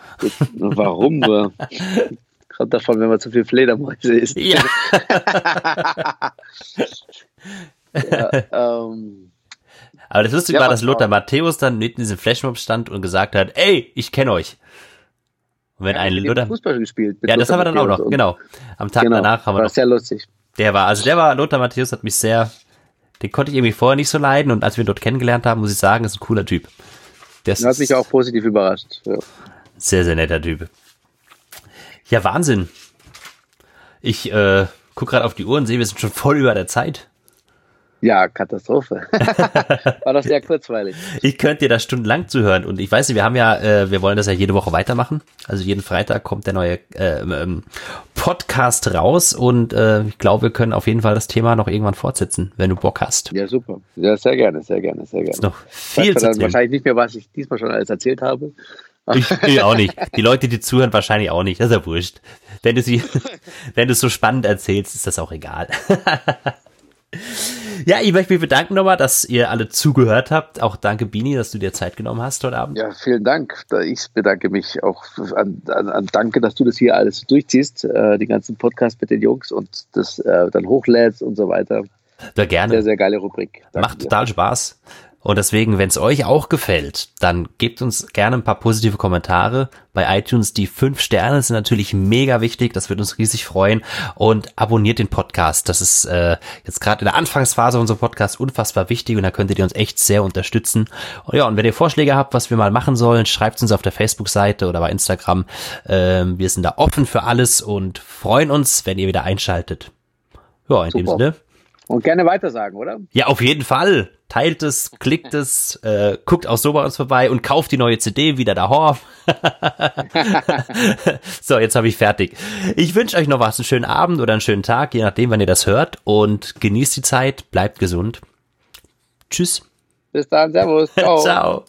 Speaker 1: Warum nur? Gerade davon, wenn man zu viel Fledermäuse isst.
Speaker 2: Ja.
Speaker 1: ja ähm,
Speaker 2: aber das Lustige ja, war, dass Lothar Matthäus dann mitten in diesem Flashmob stand und gesagt hat, ey, ich kenne euch. Wenn ja, ein Lothar...
Speaker 1: Fußball gespielt.
Speaker 2: Ja, das haben wir dann auch noch, genau. Am Tag genau, danach haben wir
Speaker 1: war
Speaker 2: noch...
Speaker 1: sehr lustig.
Speaker 2: Der war, also der war, Lothar Matthäus hat mich sehr, den konnte ich irgendwie vorher nicht so leiden und als wir ihn dort kennengelernt haben, muss ich sagen, ist ein cooler Typ.
Speaker 1: Der hat mich auch positiv überrascht. Ja.
Speaker 2: Sehr, sehr netter Typ. Ja, Wahnsinn. Ich äh, guck gerade auf die Uhr und sehe, wir sind schon voll über der Zeit.
Speaker 1: Ja, Katastrophe. War das sehr kurzweilig.
Speaker 2: Ich könnte dir da stundenlang zuhören und ich weiß nicht, wir haben ja, äh, wir wollen das ja jede Woche weitermachen. Also jeden Freitag kommt der neue äh, ähm, Podcast raus und äh, ich glaube, wir können auf jeden Fall das Thema noch irgendwann fortsetzen, wenn du Bock hast.
Speaker 1: Ja, super. Ja, sehr gerne, sehr gerne, sehr gerne. Ist
Speaker 2: noch viel zu
Speaker 1: dann wahrscheinlich nicht mehr, was ich diesmal schon alles erzählt habe.
Speaker 2: Ich, ich auch nicht. Die Leute, die zuhören, wahrscheinlich auch nicht. Das ist ja wurscht. Wenn du sie, wenn du es so spannend erzählst, ist das auch egal. Ja, ich möchte mich bedanken nochmal, dass ihr alle zugehört habt. Auch danke, Bini, dass du dir Zeit genommen hast heute Abend.
Speaker 1: Ja, vielen Dank. Ich bedanke mich auch an, an, an Danke, dass du das hier alles durchziehst, äh, die ganzen Podcasts mit den Jungs und das äh, dann hochlädst und so weiter.
Speaker 2: Ja, gerne.
Speaker 1: Sehr, sehr geile Rubrik.
Speaker 2: Danke Macht total dir. Spaß. Und deswegen, wenn es euch auch gefällt, dann gebt uns gerne ein paar positive Kommentare bei iTunes. Die fünf Sterne sind natürlich mega wichtig, das würde uns riesig freuen. Und abonniert den Podcast. Das ist äh, jetzt gerade in der Anfangsphase unserer Podcast unfassbar wichtig und da könntet ihr uns echt sehr unterstützen. Und ja, und wenn ihr Vorschläge habt, was wir mal machen sollen, schreibt uns auf der Facebook-Seite oder bei Instagram. Ähm, wir sind da offen für alles und freuen uns, wenn ihr wieder einschaltet. Ja, in Super. dem Sinne.
Speaker 1: Und gerne weitersagen, oder?
Speaker 2: Ja, auf jeden Fall teilt es, klickt es, äh, guckt auch so bei uns vorbei und kauft die neue CD wieder da Horf. so, jetzt habe ich fertig. Ich wünsche euch noch was, einen schönen Abend oder einen schönen Tag, je nachdem, wann ihr das hört und genießt die Zeit, bleibt gesund. Tschüss.
Speaker 1: Bis dann, servus.
Speaker 2: Ciao. Ciao.